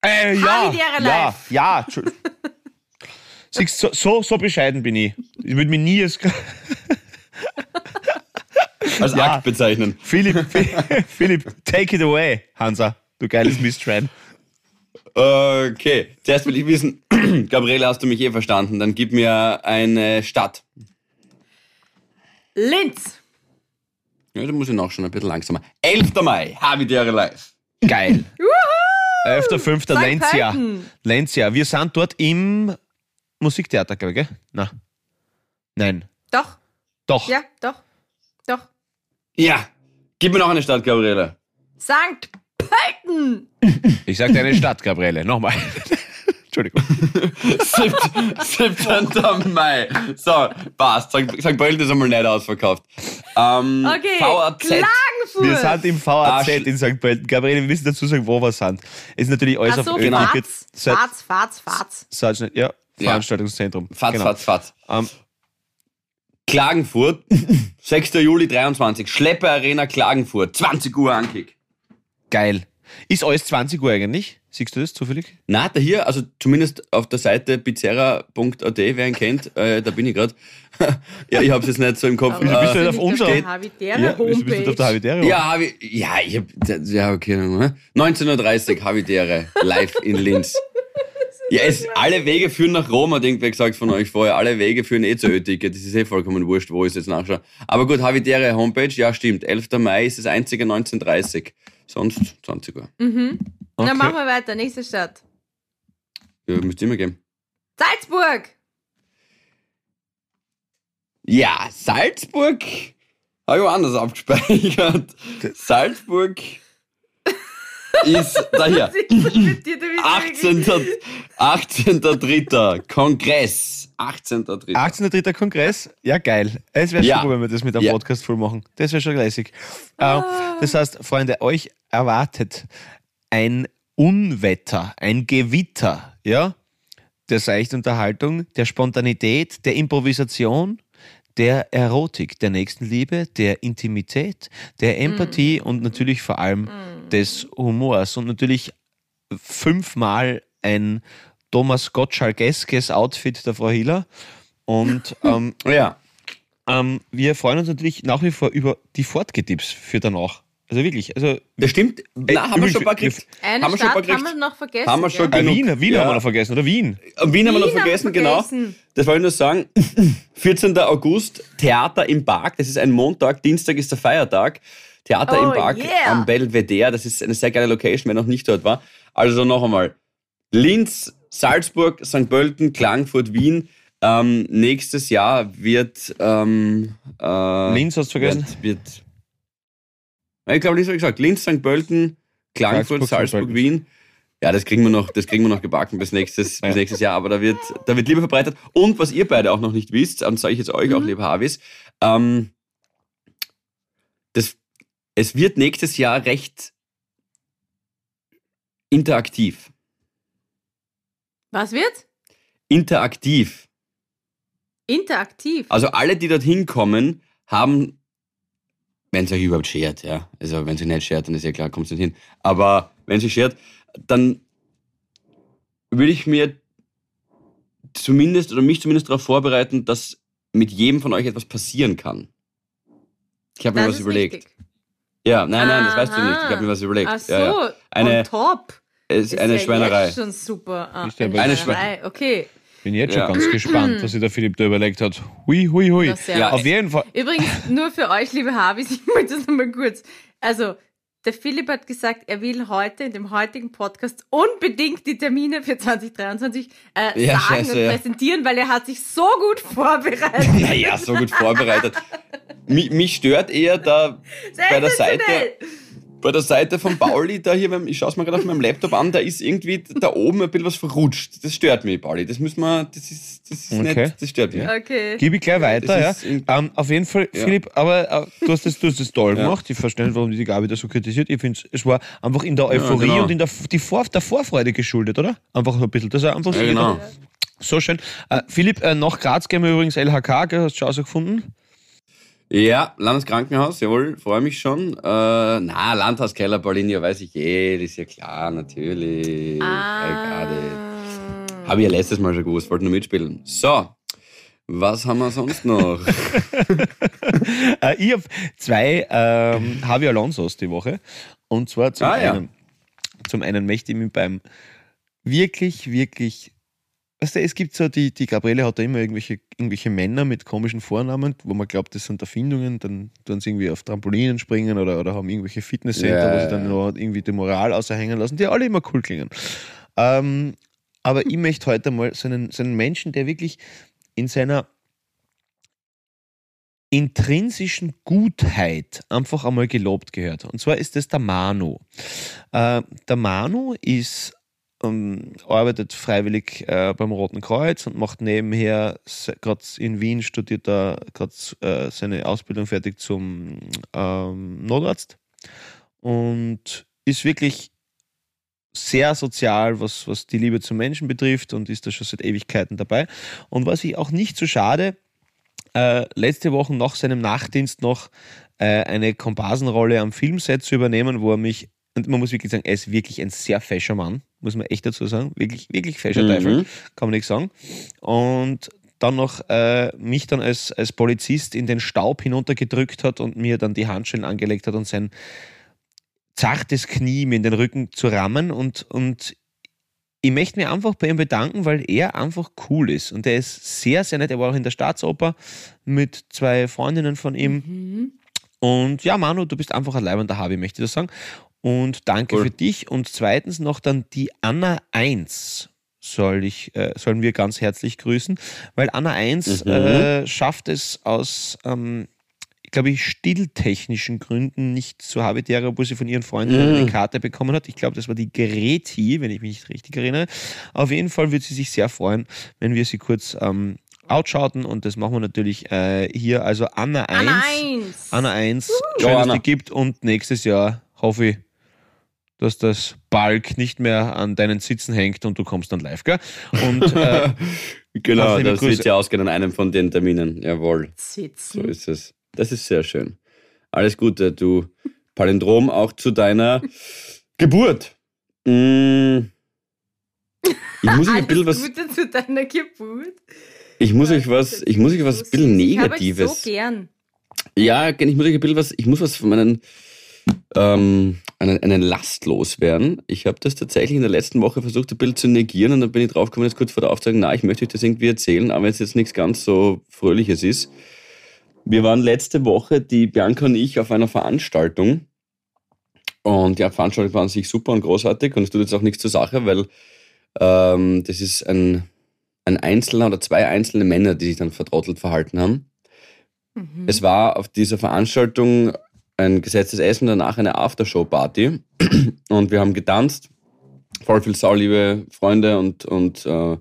Äh, ja, ja, live. ja. [LAUGHS] Entschu- Siehst, so, so, so bescheiden bin ich. Ich würde mich nie als [LAUGHS] Als Ja. Akt bezeichnen. Philipp, Philipp, take it away, Hansa, du geiles Mistschwein. Okay, zuerst will ich wissen, [CLEARS THROAT] Gabriele, hast du mich eh verstanden? Dann gib mir eine Stadt. Linz. Ja, da muss ich noch schon ein bisschen langsamer. 11. Mai, Habitäre live. Geil. 11.5. St. Lenzia. Lenzia. Wir sind dort im Musiktheater, glaube ich, gell? Na. Nein. Doch, Doch. ja, doch, doch. Ja, gib mir noch eine Stadt, Gabriele. Sankt Pölten! Ich sag deine Stadt, Gabriele. Nochmal. [LAUGHS] Entschuldigung. 17. Mai. So, passt. St. Pölten ist einmal nicht ausverkauft. Ähm, Okay, VAZ. Klagenfurt! Wir sind im VAZ Ah, in St. Pölten. Gabriele, wir müssen dazu sagen, wo wir sind. Ist natürlich alles Ach so, auf Genau. Öl- Fatz, Seit- Fatz, Fatz, Fatz. Seit- Ja, Ja. Veranstaltungszentrum. Fatz, Genau. Fatz, Fatz. Ähm, Klagenfurt, [LAUGHS] 6. Juli 23. Schlepper Arena Klagenfurt, 20 Uhr Ankick. Geil. Ist alles 20 Uhr eigentlich? Siehst du das zufällig? Na, da hier, also zumindest auf der Seite bizerra.at, wer ihn kennt, äh, da bin ich gerade. [LAUGHS] ja, ich hab's jetzt nicht so im Kopf. Wieso bist du nicht auf Habitäre Ja, bist du bist auf der Homepage. Habitäre? ja, hab ich, ja, ich hab, ja, okay. ne? 19.30 Uhr Habitäre, live in Linz. [LAUGHS] Ja, es, alle Wege führen nach Rom, hat irgendwer gesagt von euch vorher. Alle Wege führen eh zur Ö-Ticket. Das ist eh vollkommen wurscht, wo ich es jetzt nachschaue. Aber gut, Habitäre Homepage, ja, stimmt. 11. Mai ist das einzige 19.30 Sonst 20 Uhr. Mhm. Okay. Dann machen wir weiter. Nächste Stadt. Ja, müsste immer geben. Salzburg! Ja, Salzburg habe ich woanders abgespeichert. Salzburg ist daher. Was ist mit dir, du bist 18. 18.3. Kongress. 18.3. 18.3. Kongress? Ja, geil. Es wäre Ja. super, wenn wir das mit einem Ja. Podcast voll machen. Das wäre schon lässig. Äh, das heißt, Freunde, euch erwartet ein Unwetter, ein Gewitter, ja? Der Seichtunterhaltung, der Spontanität, der Improvisation, der Erotik, der Nächstenliebe, der Intimität, der Empathie und natürlich vor allem des Humors und natürlich fünfmal ein Thomas Gottschalkeskes Outfit der Frau Hiller. Und [LAUGHS] ähm, Ja. ähm, wir freuen uns natürlich nach wie vor über die Fortgetipps für danach. Also wirklich, also Das stimmt. Na, haben wir schon ein paar gekriegt. Eine haben wir schon ein paar Stadt haben gekriegt. wir noch vergessen. Haben wir schon äh, genug. Wien, Wien Ja. haben wir noch vergessen, oder Wien? Und Wien haben wir noch Wien haben wir vergessen, genau. vergessen. Das wollte ich nur sagen. [LAUGHS] 14. August, Theater im Park. Das ist ein Montag, Dienstag ist der Feiertag. Theater Oh, im Park yeah. am Belvedere. Das ist eine sehr geile Location, wer noch nicht dort war. Also noch einmal. Linz, Salzburg, St. Pölten, Klagenfurt, Wien. Ähm, nächstes Jahr wird. Ähm, äh, Linz hast du vergessen? Wird, wird, ich glaube, Linz habe ich gesagt. Linz, St. Pölten, Klagenfurt, Salzburg. Wien. Ja, das kriegen wir noch, das kriegen wir noch gebacken bis nächstes, Ja. bis nächstes Jahr, aber da wird, da wird lieber verbreitet. Und was ihr beide auch noch nicht wisst, und sage ich jetzt euch auch, liebe Havis, ähm, es wird nächstes Jahr recht interaktiv. Was wird? Interaktiv. Interaktiv. Also alle, die dorthin kommen, haben, wenn es euch überhaupt schert, ja. Also wenn euch nicht schert, dann ist ja klar, kommt nicht hin. Aber wenn euch schert, dann würde ich mir zumindest oder mich zumindest darauf vorbereiten, dass mit jedem von euch etwas passieren kann. Ich habe mir das was überlegt. wichtig. Ja, nein, nein, das weißt du Aha. nicht. Ich habe mir was überlegt. Ach so, ja, ja. Eine- on top. Es ist eine ja Schweinerei. Jetzt schon super. Ah, Ist ja eine, eine Schweinerei. Okay. Bin jetzt schon Ja. ganz gespannt, was sich der Philipp da überlegt hat. Hui, hui, hui. Ist Ja, Auf jeden Fall. Übrigens, nur für euch, liebe Habis, ich möchte das nochmal kurz. Also, der Philipp hat gesagt, er will heute in dem heutigen Podcast unbedingt die Termine für 2023 äh, Ja, sagen scheiße, und ja. präsentieren, weil er hat sich so gut vorbereitet. [LAUGHS] Naja, so gut vorbereitet. mich, mich stört eher da bei der Seite. Bei der Seite von Pauli, da hier, beim- ich schaue es mir gerade auf meinem Laptop an, da ist irgendwie da oben ein bisschen was verrutscht. Das stört mich, Pauli. Das müssen wir, das ist, das ist Okay. nicht, das stört mich. Okay. Gib ich gleich weiter, ja. Das ist in- Ähm, auf jeden Fall, Ja. Philipp, aber äh, du, hast das, du hast das toll Ja. gemacht. Ich verstehe nicht, warum die Gabi das so kritisiert. Ich finde, es war einfach in der Euphorie genau. und in der, die Vor der Vorfreude geschuldet, oder? Einfach so ein bisschen. Das ist einfach so, Ja, genau. so schön. Äh, Philipp, äh, nach Graz gehen wir übrigens LHK, gell? hast du schon rausgefunden? Ja, Landeskrankenhaus, jawohl, freue mich schon. Äh, na, Landhauskeller, Paulinia, weiß ich eh, das ist ja klar, natürlich. Ah. Habe ich ja letztes Mal schon gewusst, wollte nur mitspielen. So, was haben wir sonst noch? [LAUGHS] Äh, ich habe zwei ähm, Javi Alonso's die Woche. Und zwar zum, Ah, ja. einen, zum einen möchte ich mich beim wirklich, wirklich. Weißt du, es gibt so, die, die Gabriele hat da immer irgendwelche, irgendwelche Männer mit komischen Vornamen, wo man glaubt, das sind Erfindungen, dann tun sie irgendwie auf Trampolinen springen oder, oder haben irgendwelche Fitnesscenter, Ja, wo sie dann noch irgendwie die Moral außerhängen lassen, die alle immer cool klingen. Ähm, aber ich möchte heute mal so einen, so einen Menschen, der wirklich in seiner intrinsischen Gutheit einfach einmal gelobt gehört. Und zwar ist es der Manu. Äh, der Manu ist ähm, arbeitet freiwillig äh, beim Roten Kreuz und macht nebenher, gerade in Wien studiert er gerade äh, seine Ausbildung fertig zum ähm, Notarzt und ist wirklich sehr sozial, was, was die Liebe zum Menschen betrifft und ist da schon seit Ewigkeiten dabei. Und was ich auch nicht so schade, äh, letzte Woche nach seinem Nachtdienst noch äh, eine Komparsenrolle am Filmset zu übernehmen, wo er mich, und man muss wirklich sagen, er ist wirklich ein sehr fescher Mann, muss man echt dazu sagen, wirklich, wirklich fescher mhm. Teufel, kann man nicht sagen. Und dann noch äh, mich dann als, als Polizist in den Staub hinuntergedrückt hat und mir dann die Handschellen angelegt hat und sein zartes Knie mir in den Rücken zu rammen und, und ich möchte mich einfach bei ihm bedanken, weil er einfach cool ist. Und er ist sehr, sehr nett. Er war auch in der Staatsoper mit zwei Freundinnen von ihm. Mhm. Und ja, Manu, du bist einfach ein leibender Habi, möchte ich das sagen. Und danke cool. für dich. Und zweitens noch dann die Anna 1 soll ich, äh, sollen wir ganz herzlich grüßen, weil Anna 1 mhm. äh, schafft es aus ähm, glaube ich, stilltechnischen Gründen nicht zu Habitäre, obwohl sie von ihren Freunden mm. eine Karte bekommen hat. Ich glaube, das war die Greti, wenn ich mich nicht richtig erinnere. Auf jeden Fall würde sie sich sehr freuen, wenn wir sie kurz ähm, outschauten und das machen wir natürlich äh, hier. Also Anna 1. Anna 1. Anna 1. Uh. Schön, dass es die gibt und nächstes Jahr hoffe ich, dass das Balk nicht mehr an deinen Sitzen hängt und du kommst dann live, gell? Und, äh, [LAUGHS] genau, das wird ja ausgehen an einem von den Terminen. Jawohl. Sitzen. So ist es. Das ist sehr schön. Alles Gute, du Palindrom, auch zu deiner Geburt. Mm. Ich muss [LAUGHS] euch ein bisschen was. Gute zu deiner Geburt. Ich muss euch was, ich muss euch was ein bisschen Negatives. Ich so gern. Ja, ich muss euch ein bisschen was, ich muss was von meinen, ähm, einen, einen Last loswerden. Ich habe das tatsächlich in der letzten Woche versucht, ein bisschen zu negieren und dann bin ich draufgekommen, jetzt kurz vor der Aufzeichnung, na, ich möchte euch das irgendwie erzählen, aber wenn es jetzt nichts ganz so Fröhliches ist. Wir waren letzte Woche, die Bianca und ich, auf einer Veranstaltung. Und die Veranstaltung war an sich super und großartig und es tut jetzt auch nichts zur Sache, weil ähm, das ist ein, ein einzelner oder zwei einzelne Männer, die sich dann vertrottelt verhalten haben. Mhm. Es war auf dieser Veranstaltung ein gesetztes Essen, danach eine Aftershow-Party [CLEARS THROAT] und wir haben getanzt, voll viel sauliebe Freunde und, und äh,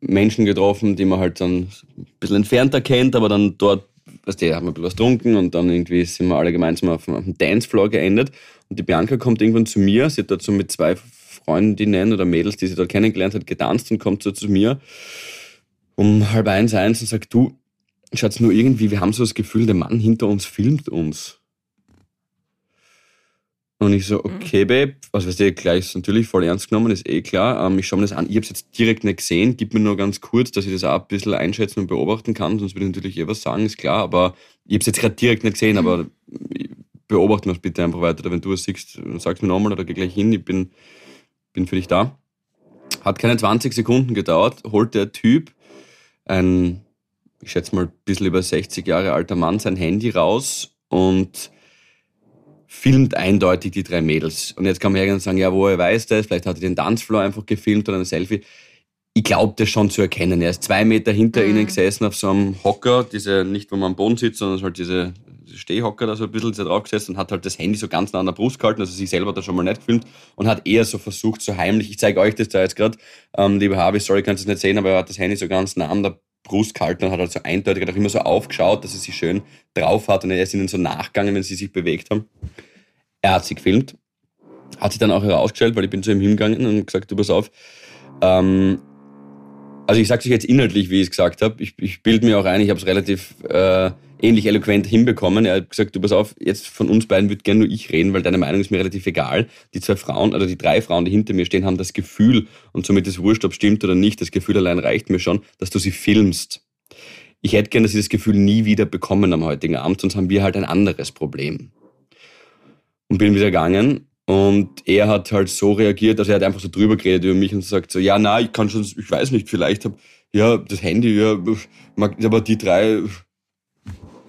Menschen getroffen, die man halt dann ein bisschen entfernter kennt, aber dann dort weißt du, haben wir ein bisschen was getrunken und dann irgendwie sind wir alle gemeinsam auf, auf dem Dancefloor geendet. Und die Bianca kommt irgendwann zu mir, sie hat dazu mit zwei Freundinnen oder Mädels, die sie dort kennengelernt hat, getanzt und kommt so zu mir um halb eins, eins und sagt, du, schaut's nur irgendwie, wir haben so das Gefühl, der Mann hinter uns filmt uns. Und ich so, mhm. okay, Babe, also weißt du, gleich ist natürlich voll ernst genommen, ist eh klar. Ähm, ich schaue mir das an. Ich habe es jetzt direkt nicht gesehen. Gib mir nur ganz kurz, dass ich das auch ein bisschen einschätzen und beobachten kann. Sonst würde ich natürlich eh was sagen, ist klar. Aber ich habe es jetzt gerade direkt nicht gesehen, aber beobachten wir es bitte einfach weiter. Wenn du es siehst, sag's mir nochmal oder geh gleich hin. Ich bin, bin für dich da. Hat keine 20 Sekunden gedauert, holt der Typ ein, ich schätze mal, ein bisschen über 60 Jahre alter Mann sein Handy raus und filmt eindeutig die drei Mädels. Und jetzt kann man hergehen und sagen, ja, woher weiß das? Vielleicht hat er den Tanzfloor einfach gefilmt oder ein Selfie. Ich glaube das schon zu erkennen. Er ist zwei Meter hinter mhm. ihnen gesessen auf so einem Hocker, diese, nicht wo man am Boden sitzt, sondern halt diese, diese Stehhocker da so ein bisschen drauf gesessen und hat halt das Handy so ganz nah an der Brust gehalten, also sich selber da schon mal nicht gefilmt und hat eher so versucht, so heimlich, ich zeige euch das da jetzt gerade, ähm, lieber Harvey, sorry, kannst du es nicht sehen, aber er hat das Handy so ganz nah an der Brust gehalten und hat halt so eindeutig auch immer so aufgeschaut, dass er sie schön drauf hat und er ist ihnen so nachgegangen, wenn sie sich bewegt haben. Er hat sie gefilmt, hat sich dann auch herausgestellt, weil ich bin zu ihm hingegangen und gesagt, du pass auf, ähm, also ich sage es jetzt inhaltlich, wie ich es gesagt habe. Ich, ich bilde mir auch ein, ich habe es relativ äh, ähnlich eloquent hinbekommen. Er hat gesagt, du pass auf, jetzt von uns beiden würde gerne nur ich reden, weil deine Meinung ist mir relativ egal. Die zwei Frauen, also die drei Frauen, die hinter mir stehen, haben das Gefühl, und somit ist wurscht, ob stimmt oder nicht, das Gefühl allein reicht mir schon, dass du sie filmst. Ich hätte gerne, dass sie das Gefühl nie wieder bekommen am heutigen Abend, sonst haben wir halt ein anderes Problem. Und bin wieder gegangen und er hat halt so reagiert, dass er hat einfach so drüber geredet über mich und sagt so, ja, na, ich kann schon, ich weiß nicht, vielleicht hab, ja, das Handy, ja, aber die drei,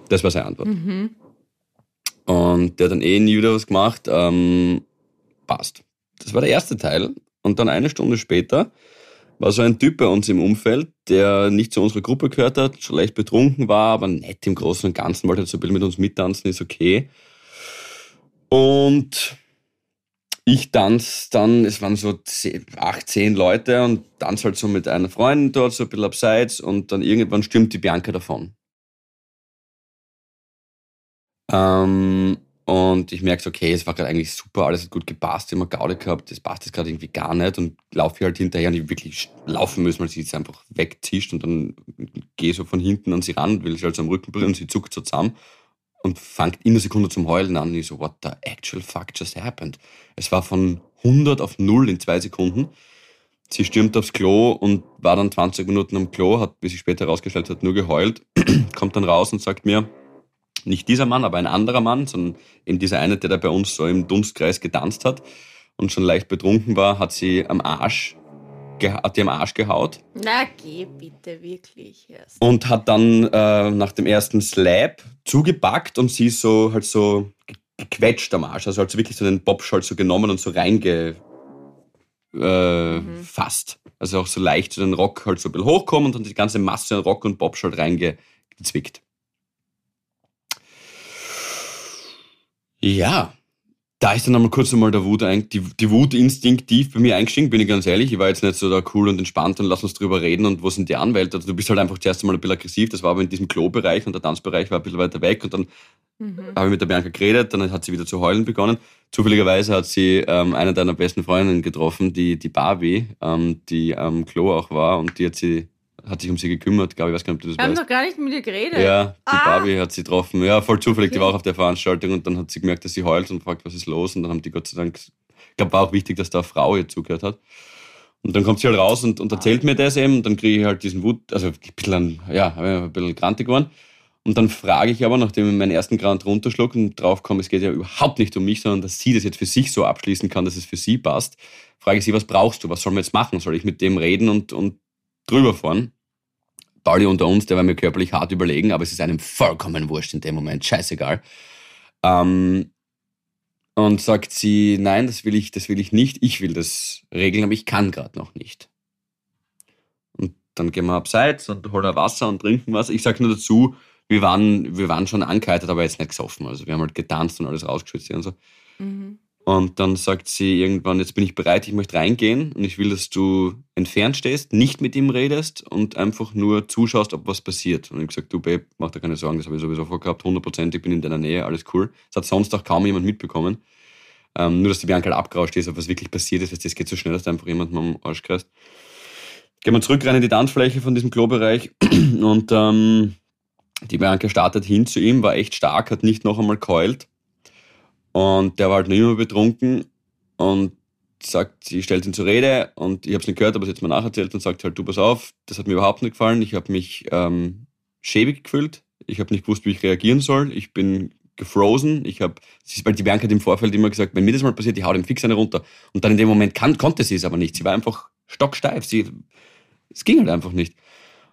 das war seine Antwort. Mhm. Und der hat dann eh nie wieder was gemacht. Ähm, passt. Das war der erste Teil. Und dann eine Stunde später war so ein Typ bei uns im Umfeld, der nicht zu unserer Gruppe gehört hat, schon leicht betrunken war, aber nett im Großen und Ganzen, wollte halt so ein bisschen mit uns mittanzen, ist okay. Und ich tanze dann, es waren so acht, zehn Leute und tanze halt so mit einer Freundin dort, so ein bisschen abseits und dann irgendwann stürmt die Bianca davon. Ähm, und ich merke so, okay, es war gerade eigentlich super, alles hat gut gepasst, immer Gaude gehabt, das passt jetzt gerade irgendwie gar nicht und laufe halt hinterher und ich wirklich laufen müssen, weil sie jetzt einfach wegzischt und dann gehe so von hinten an sie ran, will sie halt so am Rücken berühren und sie zuckt so zusammen und fängt in einer Sekunde zum Heulen an und ich so, what the actual fuck just happened? Es war von 100 auf 0 in zwei Sekunden. Sie stürmt aufs Klo und war dann 20 Minuten am Klo, hat, wie sich später herausgestellt hat, nur geheult, [CLEARS THROAT] kommt dann raus und sagt mir, nicht dieser Mann, aber ein anderer Mann, sondern eben dieser eine, der da bei uns so im Dunstkreis getanzt hat und schon leicht betrunken war, hat sie am Arsch, hat die am Arsch gehaut. Na, geh bitte, wirklich. Erst. Und hat dann äh, nach dem ersten Slap zugepackt und sie so halt so gequetscht am Arsch. Also halt wirklich so den Bobschalt so genommen und so reingefasst. Äh, mhm. Also auch so leicht so den Rock halt so ein bisschen hochkommen und dann die ganze Masse an Rock und Bobschalt reingezwickt. Ja, da ist dann einmal kurz einmal der Wut, die, die Wut instinktiv bei mir eingestiegen, bin ich ganz ehrlich. Ich war jetzt nicht so da cool und entspannt und lass uns drüber reden und wo sind die Anwälte. Also du bist halt einfach zuerst einmal ein bisschen aggressiv. Das war aber in diesem Klo-Bereich und der Tanzbereich war ein bisschen weiter weg und dann mhm. habe ich mit der Bianca geredet, dann hat sie wieder zu heulen begonnen. Zufälligerweise hat sie ähm, eine deiner besten Freundinnen getroffen, die, die Barbie, ähm, die am Klo auch war und die hat sie hat sich um sie gekümmert, glaube ich, weiß gar nicht, ob du das Wir weißt. haben doch gar nicht mit ihr geredet. Ja, die Ah. Barbie hat sie getroffen. Ja, voll zufällig, die Okay. war auch auf der Veranstaltung und dann hat sie gemerkt, dass sie heult und fragt, was ist los und dann haben die Gott sei Dank, ich glaube, war auch wichtig, dass da eine Frau ihr zugehört hat. Und dann kommt sie halt raus und, und erzählt mir das eben und dann kriege ich halt diesen Wut, also ein bisschen, ja, ein bisschen grantig geworden. Und dann frage ich aber, nachdem ich meinen ersten Grant runterschluck und drauf komme, es geht ja überhaupt nicht um mich, sondern dass sie das jetzt für sich so abschließen kann, dass es für sie passt, frage ich sie, was brauchst du? Was sollen wir jetzt machen? Soll ich mit dem reden und, und drüber fahren? Pauli unter uns, der war mir körperlich hart überlegen, aber es ist einem vollkommen wurscht in dem Moment, scheißegal. Ähm, und sagt sie, nein, das will ich, das will ich nicht, ich will das regeln, aber ich kann gerade noch nicht. Und dann gehen wir abseits und holen ein Wasser und trinken was. Ich sage nur dazu, wir waren, wir waren schon angeheitet, aber jetzt nicht gesoffen. Also wir haben halt getanzt und alles rausgeschwitzt und so. Mhm. Und dann sagt sie irgendwann, jetzt bin ich bereit, ich möchte reingehen und ich will, dass du entfernt stehst, nicht mit ihm redest und einfach nur zuschaust, ob was passiert. Und ich habe gesagt, du Babe, mach dir keine Sorgen, das habe ich sowieso vorgehabt, 100%, ich bin in deiner Nähe, alles cool. Das hat sonst auch kaum jemand mitbekommen. Ähm, nur, dass die Bianca halt abgerauscht ist, ob was wirklich passiert ist, weil das geht so schnell, dass da einfach jemand am Arsch kreist. Gehen wir zurück rein in die Tanzfläche von diesem Klobereich [CLEARS THROAT] und ähm, die Bianca startet hin zu ihm, war echt stark, hat nicht noch einmal keult. Und der war halt noch immer betrunken und sagt, sie stellt ihn zur Rede und ich habe es nicht gehört, aber sie hat mir nacherzählt und sagt halt, du pass auf, das hat mir überhaupt nicht gefallen. Ich habe mich ähm, schäbig gefühlt. Ich habe nicht gewusst, wie ich reagieren soll. Ich bin gefrozen. Ich habe, weil die Bianca hat im Vorfeld immer gesagt, wenn mir das mal passiert, ich hau dem fix eine runter. Und dann in dem Moment kann, konnte sie es aber nicht. Sie war einfach stocksteif. Sie, es ging halt einfach nicht.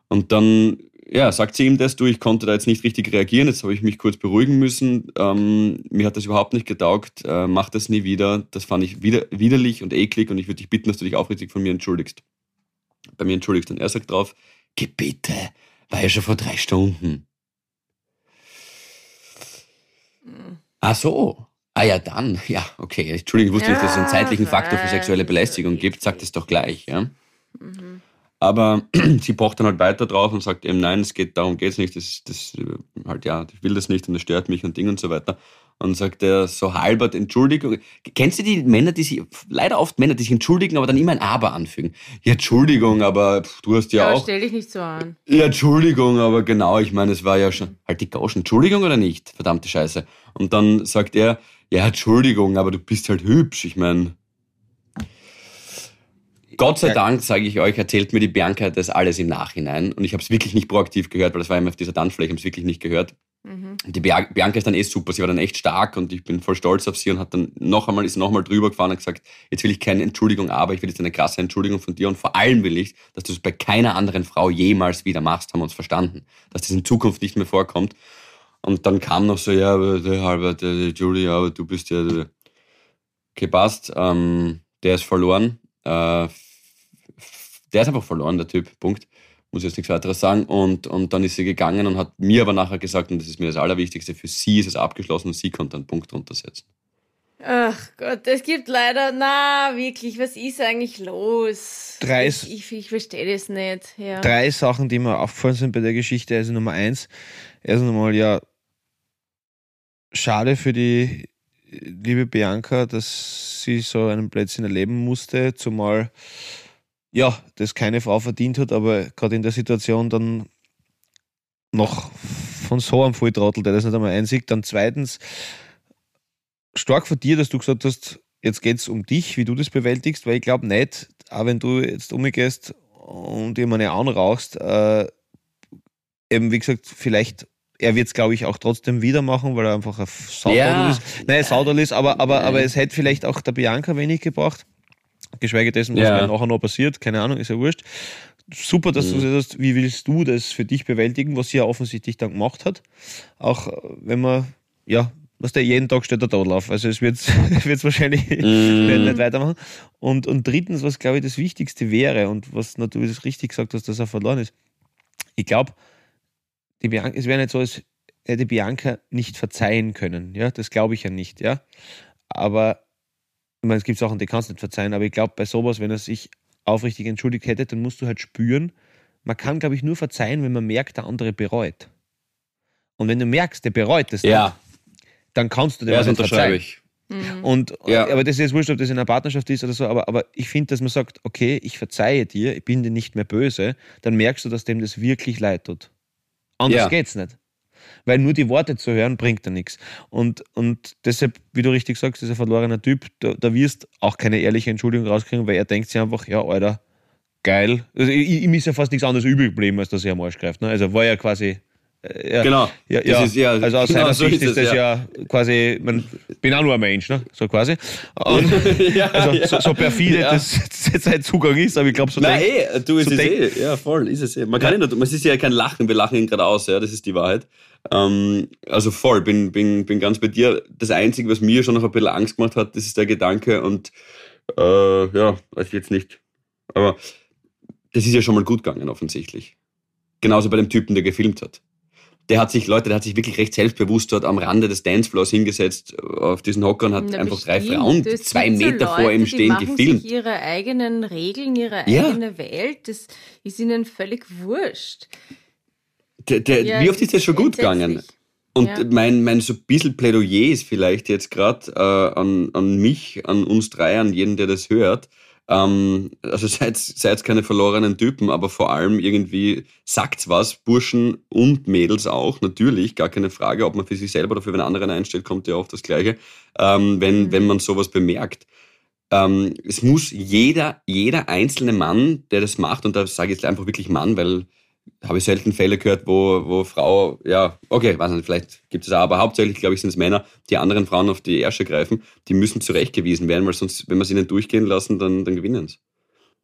Und dann ja, sagt sie ihm das, du, ich konnte da jetzt nicht richtig reagieren, jetzt habe ich mich kurz beruhigen müssen, ähm, mir hat das überhaupt nicht getaugt, äh, mach das nie wieder, das fand ich wider, widerlich und eklig und ich würde dich bitten, dass du dich aufrichtig von mir entschuldigst. Bei mir entschuldigst. Und er sagt drauf, geh bitte, war ja schon vor drei Stunden. Ach so. Ah ja, dann. Ja, okay. Entschuldigung, ich wusste nicht, dass es einen Ja, zeitlichen Faktor für sexuelle Belästigung gibt. Sagt es doch gleich, ja. Mhm. Aber [CLEARS THROAT] sie pocht dann halt weiter drauf und sagt eben, nein, es geht, darum geht's nicht, das, das, äh, halt, ja, ich will das nicht und das stört mich und Ding und so weiter. Und sagt er so halbert Entschuldigung. Kennst du die Männer, die sich, leider oft Männer, die sich entschuldigen, aber dann immer ein Aber anfügen? Ja, Entschuldigung, aber pff, du hast ja Ja, auch. stell dich nicht so an. Ja, Entschuldigung, aber genau, ich meine, es war ja schon. Halt die Gauschen, Entschuldigung oder nicht? Verdammte Scheiße. Und dann sagt er, ja, Entschuldigung, aber du bist halt hübsch. Ich meine. Gott sei. Dank, sage ich euch, erzählt mir die Bianca das alles im Nachhinein. Und ich habe es wirklich nicht proaktiv gehört, weil das war immer auf dieser Tanzfläche, ich habe es wirklich nicht gehört. Mhm. Die Bia- Bianca ist dann eh super, sie war dann echt stark und ich bin voll stolz auf sie und hat dann noch einmal, ist noch einmal drüber gefahren und gesagt, jetzt will ich keine Entschuldigung, aber ich will jetzt eine krasse Entschuldigung von dir und vor allem will ich, dass du es bei keiner anderen Frau jemals wieder machst, haben wir uns verstanden. Dass das in Zukunft nicht mehr vorkommt. Und dann kam noch so, ja, aber der Albert, der, der Julie, aber du bist ja, okay, passt, ähm, der ist verloren. Äh, der ist einfach verloren, der Typ. Punkt. Muss ich jetzt nichts weiteres sagen. Und, und dann ist sie gegangen und hat mir aber nachher gesagt, und das ist mir das Allerwichtigste, für sie ist es abgeschlossen und sie konnte einen Punkt drunter setzen. Ach Gott, es gibt leider, na wirklich, was ist eigentlich los? Drei, ich, ich, ich verstehe das nicht. Ja. drei Sachen, die mir aufgefallen sind bei der Geschichte. Also Nummer eins, erst einmal ja, schade für die liebe Bianca, dass sie so einen Plätzchen erleben musste, zumal ja, das keine Frau verdient hat, aber gerade in der Situation dann noch von so einem Volltrottel, der das nicht einmal einsieht. Dann zweitens, stark von dir, dass du gesagt hast, jetzt geht es um dich, wie du das bewältigst, weil ich glaube nicht, auch wenn du jetzt umgehst und eine anrauchst, äh, eben wie gesagt, vielleicht, er wird es glaube ich auch trotzdem wieder machen, weil er einfach ein Saudal Ja. ist. Nein, Saudal ist, aber, aber, aber es hätte vielleicht auch der Bianca wenig gebracht. Geschweige dessen, was Ja. mir nachher noch passiert, keine Ahnung, ist ja wurscht. Super, dass du Mhm. das hast. Wie willst du das für dich bewältigen, was sie ja offensichtlich dann gemacht hat? Auch äh, wenn man, ja, was der jeden Tag steht der Tadel auf. Also es wird [LAUGHS] es wahrscheinlich [LAUGHS] werden nicht weitermachen. Und, und drittens, was glaube ich das Wichtigste wäre und was natürlich das richtig gesagt hast, dass er verloren ist. Ich glaube, es wäre nicht so, als hätte Bianca nicht verzeihen können. Ja, das glaube ich ja nicht, ja. Aber ich meine, es gibt Sachen, die kannst du nicht verzeihen, aber ich glaube, bei sowas, wenn er sich aufrichtig entschuldigt hätte, dann musst du halt spüren, man kann, glaube ich, nur verzeihen, wenn man merkt, der andere bereut. Und wenn du merkst, der bereut es Ja, dann kannst du dem ja auch das nicht unterschreibe verzeihen. ich. Mhm. Und, Ja. Aber das ist jetzt wurscht, ob das in einer Partnerschaft ist oder so, aber, aber ich finde, dass man sagt, okay, ich verzeihe dir, ich bin dir nicht mehr böse, dann merkst du, dass dem das wirklich leid tut. Anders Ja. geht's nicht. Weil nur die Worte zu hören, bringt da nichts. Und, und deshalb, wie du richtig sagst, dieser verlorener Typ, da, da wirst auch keine ehrliche Entschuldigung rauskriegen, weil er denkt sich einfach, ja, Alter, geil. Also, ich- ihm ist ja fast nichts anderes übrig geblieben, als dass er am Arsch greift. Ne? Also war ja quasi. Äh, ja, Genau. ja, Das ja. ist ja- also aus genau seiner so Sicht ist ist es, das ja, quasi, man bin auch nur ein Mensch, ne? so quasi. Und, [LAUGHS] ja, also ja. so, so perfide Ja. das jetzt sein Zugang ist, aber ich glaube, so Nein, denkt- eh, du, es so ist denk- eh, ja, voll, ist es eh. Man kann Ja. ja. nicht, es ist ja kein Lachen, wir lachen ihn gerade aus, ja, das ist die Wahrheit. Ähm, also voll, bin, bin, bin ganz bei dir. Das Einzige, was mir schon noch ein bisschen Angst gemacht hat, das ist der Gedanke und, äh, ja, weiß ich jetzt nicht. Aber das ist ja schon mal gut gegangen, offensichtlich. Genauso bei dem Typen, der gefilmt hat. Der hat sich, Leute, der hat sich wirklich recht selbstbewusst dort am Rande des Dancefloors hingesetzt, äh, auf diesen Hocker und hat Na, einfach drei bestimmt. Frauen Es zwei gibt so Meter vor Leute, ihm die stehen machen gefilmt. Sich ihre eigenen Regeln, ihre Ja. eigene Welt. Das ist ihnen völlig wurscht. Der, der, Ja, wie oft ist das schon gut gegangen? Und Ja. mein, mein so ein bisschen Plädoyer ist vielleicht jetzt gerade äh, an, an mich, an uns drei, an jeden, der das hört. Ähm, also seid, seid keine verlorenen Typen, aber vor allem irgendwie sagt's was, Burschen und Mädels auch, natürlich, gar keine Frage, ob man für sich selber oder für einen anderen einstellt, kommt ja oft das Gleiche, ähm, wenn, Mhm. wenn man sowas bemerkt. Ähm, es muss jeder, jeder einzelne Mann, der das macht, und da sage ich jetzt einfach wirklich Mann, weil habe ich selten Fälle gehört, wo, wo Frau, ja, okay, weiß nicht, vielleicht gibt es auch, aber hauptsächlich, glaube ich, sind es Männer, die anderen Frauen auf die Ärsche greifen, die müssen zurechtgewiesen werden, weil sonst, wenn wir sie nicht durchgehen lassen, dann, dann gewinnen sie.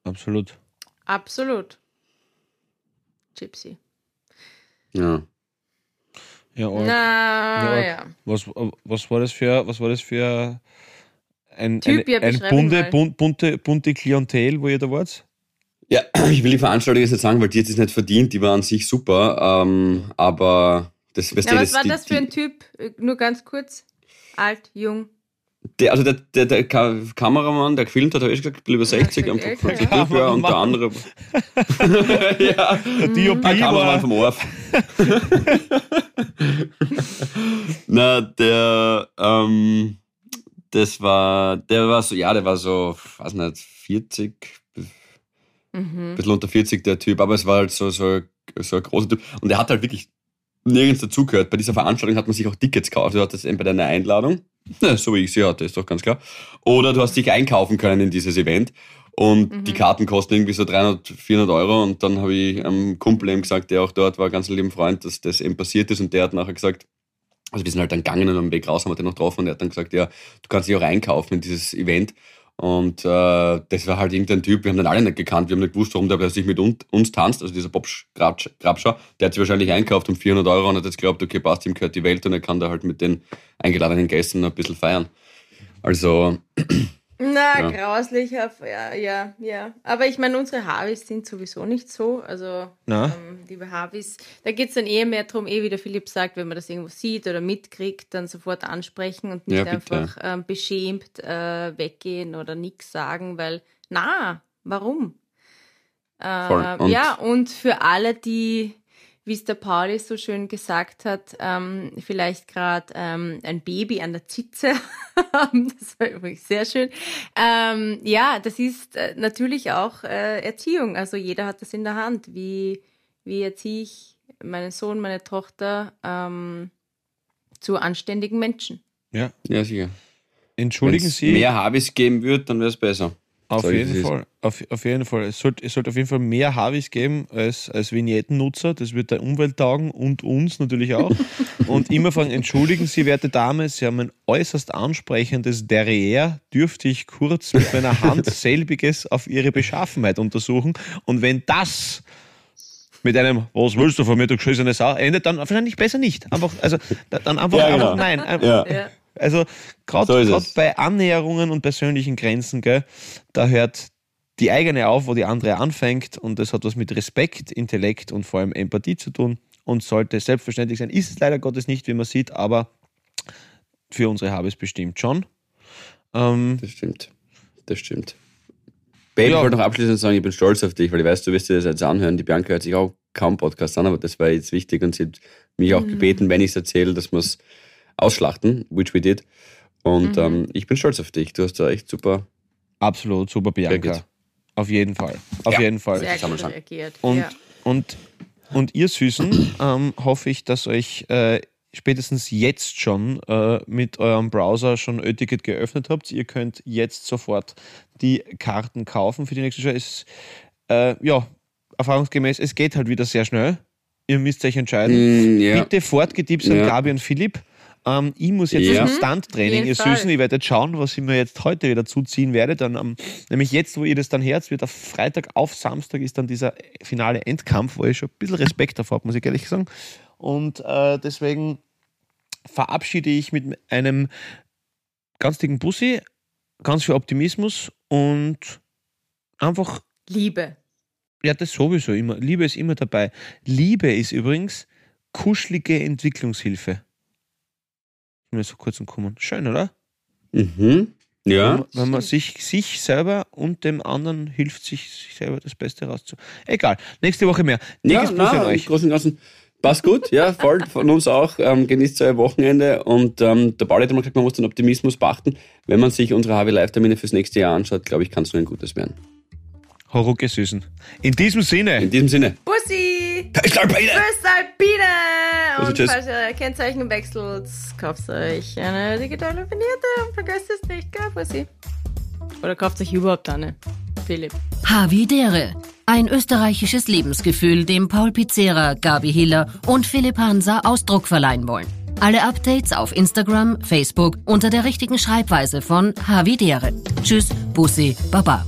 Absolut. Absolut. Gypsy. Ja. Ja, arg. Na, Ja, ja. Was, was war das für, was war das für ein, Typ, ja, eine, ein beschreib ihn bunte, bunt, bunte, bunte Klientel, wo ihr da wart? Ja, [CLEARS THROAT] ich will die Veranstaltung jetzt nicht sagen, weil die hat es nicht verdient, die war an sich super, ähm, aber das, weißt du, was das, war die, das für ein Typ? Äh, Nur ganz kurz. Alt, jung. Der, also der, der, der Ka Kameramann, der gefilmt hat, habe ich gesagt, über 60, gesagt, einfach älter, ja. Typ, ja, und der andere. [LAUGHS] ja, Der DOP ein Kameramann vom Orf. [LAUGHS] Na, der, ähm, das war, der war so, ja, der war so, weiß nicht, 40, Mhm. ein bisschen unter 40 der Typ, aber es war halt so, so, so ein großer Typ. Und er hat halt wirklich nirgends dazugehört. Bei dieser Veranstaltung hat man sich auch Tickets gekauft. Du hattest entweder eine Einladung, so wie ich sie hatte, ist doch ganz klar. Oder du hast dich einkaufen können in dieses Event. Und Mhm. die Karten kosten irgendwie so 300, 400 Euro. Und dann habe ich einem Kumpel eben gesagt, der auch dort war, ganz lieben Freund, dass das eben passiert ist. Und der hat nachher gesagt, also wir sind halt dann gegangen und am Weg raus haben wir den noch getroffen. Und er hat dann gesagt, ja, du kannst dich auch einkaufen in dieses Event. Und äh, das war halt irgendein Typ, wir haben den alle nicht gekannt, wir haben nicht gewusst, warum der plötzlich mit uns, uns tanzt, also dieser Bob Grabsch- Grabscher, der hat sich wahrscheinlich einkauft um 400 Euro und hat jetzt geglaubt, okay, passt, ihm gehört die Welt und er kann da halt mit den eingeladenen Gästen ein bisschen feiern. Also, [CLEARS THROAT] Na, Ja. grauslich, ja, ja, ja. Aber ich meine, unsere Harvis sind sowieso nicht so. Also, Na? ähm, liebe Harvis, da geht es dann eher mehr darum, eh wie der Philipp sagt, wenn man das irgendwo sieht oder mitkriegt, dann sofort ansprechen und nicht Ja, einfach ähm, beschämt äh, weggehen oder nichts sagen, weil, na, warum? Äh, Und- ja, und für alle, die, wie es der Pauli so schön gesagt hat, ähm, vielleicht gerade ähm, ein Baby an der Zitze [LAUGHS] das war übrigens sehr schön. Ähm, ja, das ist äh, natürlich auch äh, Erziehung. Also jeder hat das in der Hand. Wie, wie erziehe ich meinen Sohn, meine Tochter ähm, zu anständigen Menschen? Ja. Ja, sicher. Entschuldigen Wenn's Sie. mehr Habis geben wird, dann wäre es besser. Auf Sag jeden. Fall. Auf, auf jeden Fall. Es sollte, es sollte auf jeden Fall mehr Harvis geben als, als Vignettennutzer. Das wird der Umwelt taugen und uns natürlich auch. [LAUGHS] und immer fragen, entschuldigen Sie, werte Dame, Sie haben ein äußerst ansprechendes Derrière. Dürfte ich kurz mit meiner Hand [LAUGHS] selbiges auf Ihre Beschaffenheit untersuchen? Und wenn das mit einem, was willst du von mir, du geschissene Sau, endet, dann wahrscheinlich besser nicht. Einfach, also, da- dann einfach, Ja, genau. einfach nein. Ein- Ja. Ja. Also gerade So es. bei Annäherungen und persönlichen Grenzen, gell, da hört die eigene auf, wo die andere anfängt und das hat was mit Respekt, Intellekt und vor allem Empathie zu tun und sollte selbstverständlich sein. Ist es leider Gottes nicht, wie man sieht, aber für unsere Habes bestimmt schon. Ähm, Das stimmt. Das stimmt. Babe, Ja. ich wollte noch abschließend sagen, ich bin stolz auf dich, weil ich weiß, du wirst dir das jetzt anhören. Die Bianca hört sich auch kaum Podcast an, aber das war jetzt wichtig und sie hat mich auch gebeten, wenn ich es erzähle, dass wir es ausschlachten, which we did. Und ähm, ich bin stolz auf dich. Du hast da echt super. absolut super, Bianca. Auf jeden Fall. Auf Ja. jeden Fall. Sehr gut schon. reagiert. Und, ja. und, und ihr Süßen, [CLEARS THROAT] ähm, hoffe ich, dass euch äh, spätestens jetzt schon äh, mit eurem Browser schon Ö-Ticket geöffnet habt. Ihr könnt jetzt sofort die Karten kaufen für die nächste Show. Es, äh, ja, erfahrungsgemäß, es geht halt wieder sehr schnell. Ihr müsst euch entscheiden. Mm, ja. Bitte Fortgetipps an. Gabi und Philipp. Ähm, ich muss jetzt Ja. zum Stunt-Training, Jeden ihr. Süßen. Ich werde jetzt schauen, was ich mir jetzt heute wieder zuziehen werde. Dann, am nämlich jetzt, wo ihr das dann hört, wird auf Freitag auf Samstag ist dann dieser finale Endkampf, wo ich schon ein bisschen Respekt davor habe, muss ich ehrlich sagen. Und äh, deswegen verabschiede ich mit einem ganz dicken Bussi, ganz viel Optimismus und einfach Liebe. ja, das sowieso immer. Liebe ist immer dabei. Liebe ist übrigens kuschelige Entwicklungshilfe. Mir so kurz umkommen. Schön, oder? Mhm. Ja. wenn man sich, sich selber und dem anderen hilft, sich, sich selber das Beste rauszu. Egal. Nächste Woche mehr. Ja, Dickes Bussi an na, euch. Großen und Ganzen passt gut, ja, voll von uns auch. Ähm, genießt euer Wochenende und ähm, der Pauli hat immer gesagt, man muss den Optimismus beachten. Wenn man sich unsere HW Live-Termine fürs nächste Jahr anschaut, glaube ich, kann es nur ein gutes werden. Horucke Süßen. In diesem Sinne. In diesem Sinne, Bussi! ich Alpine! Also, Und tschüss. falls ihr Kennzeichen wechselt, kauft euch eine digitale Vinierte und vergesst es nicht, gell, Bussi? Oder kauft euch überhaupt eine, Philipp. Havidere. Ein österreichisches Lebensgefühl, dem Paul Pizzera, Gabi Hiller und Philipp Hansa Ausdruck verleihen wollen. Alle Updates auf Instagram, Facebook unter der richtigen Schreibweise von Havidere. Tschüss, Bussi, Baba.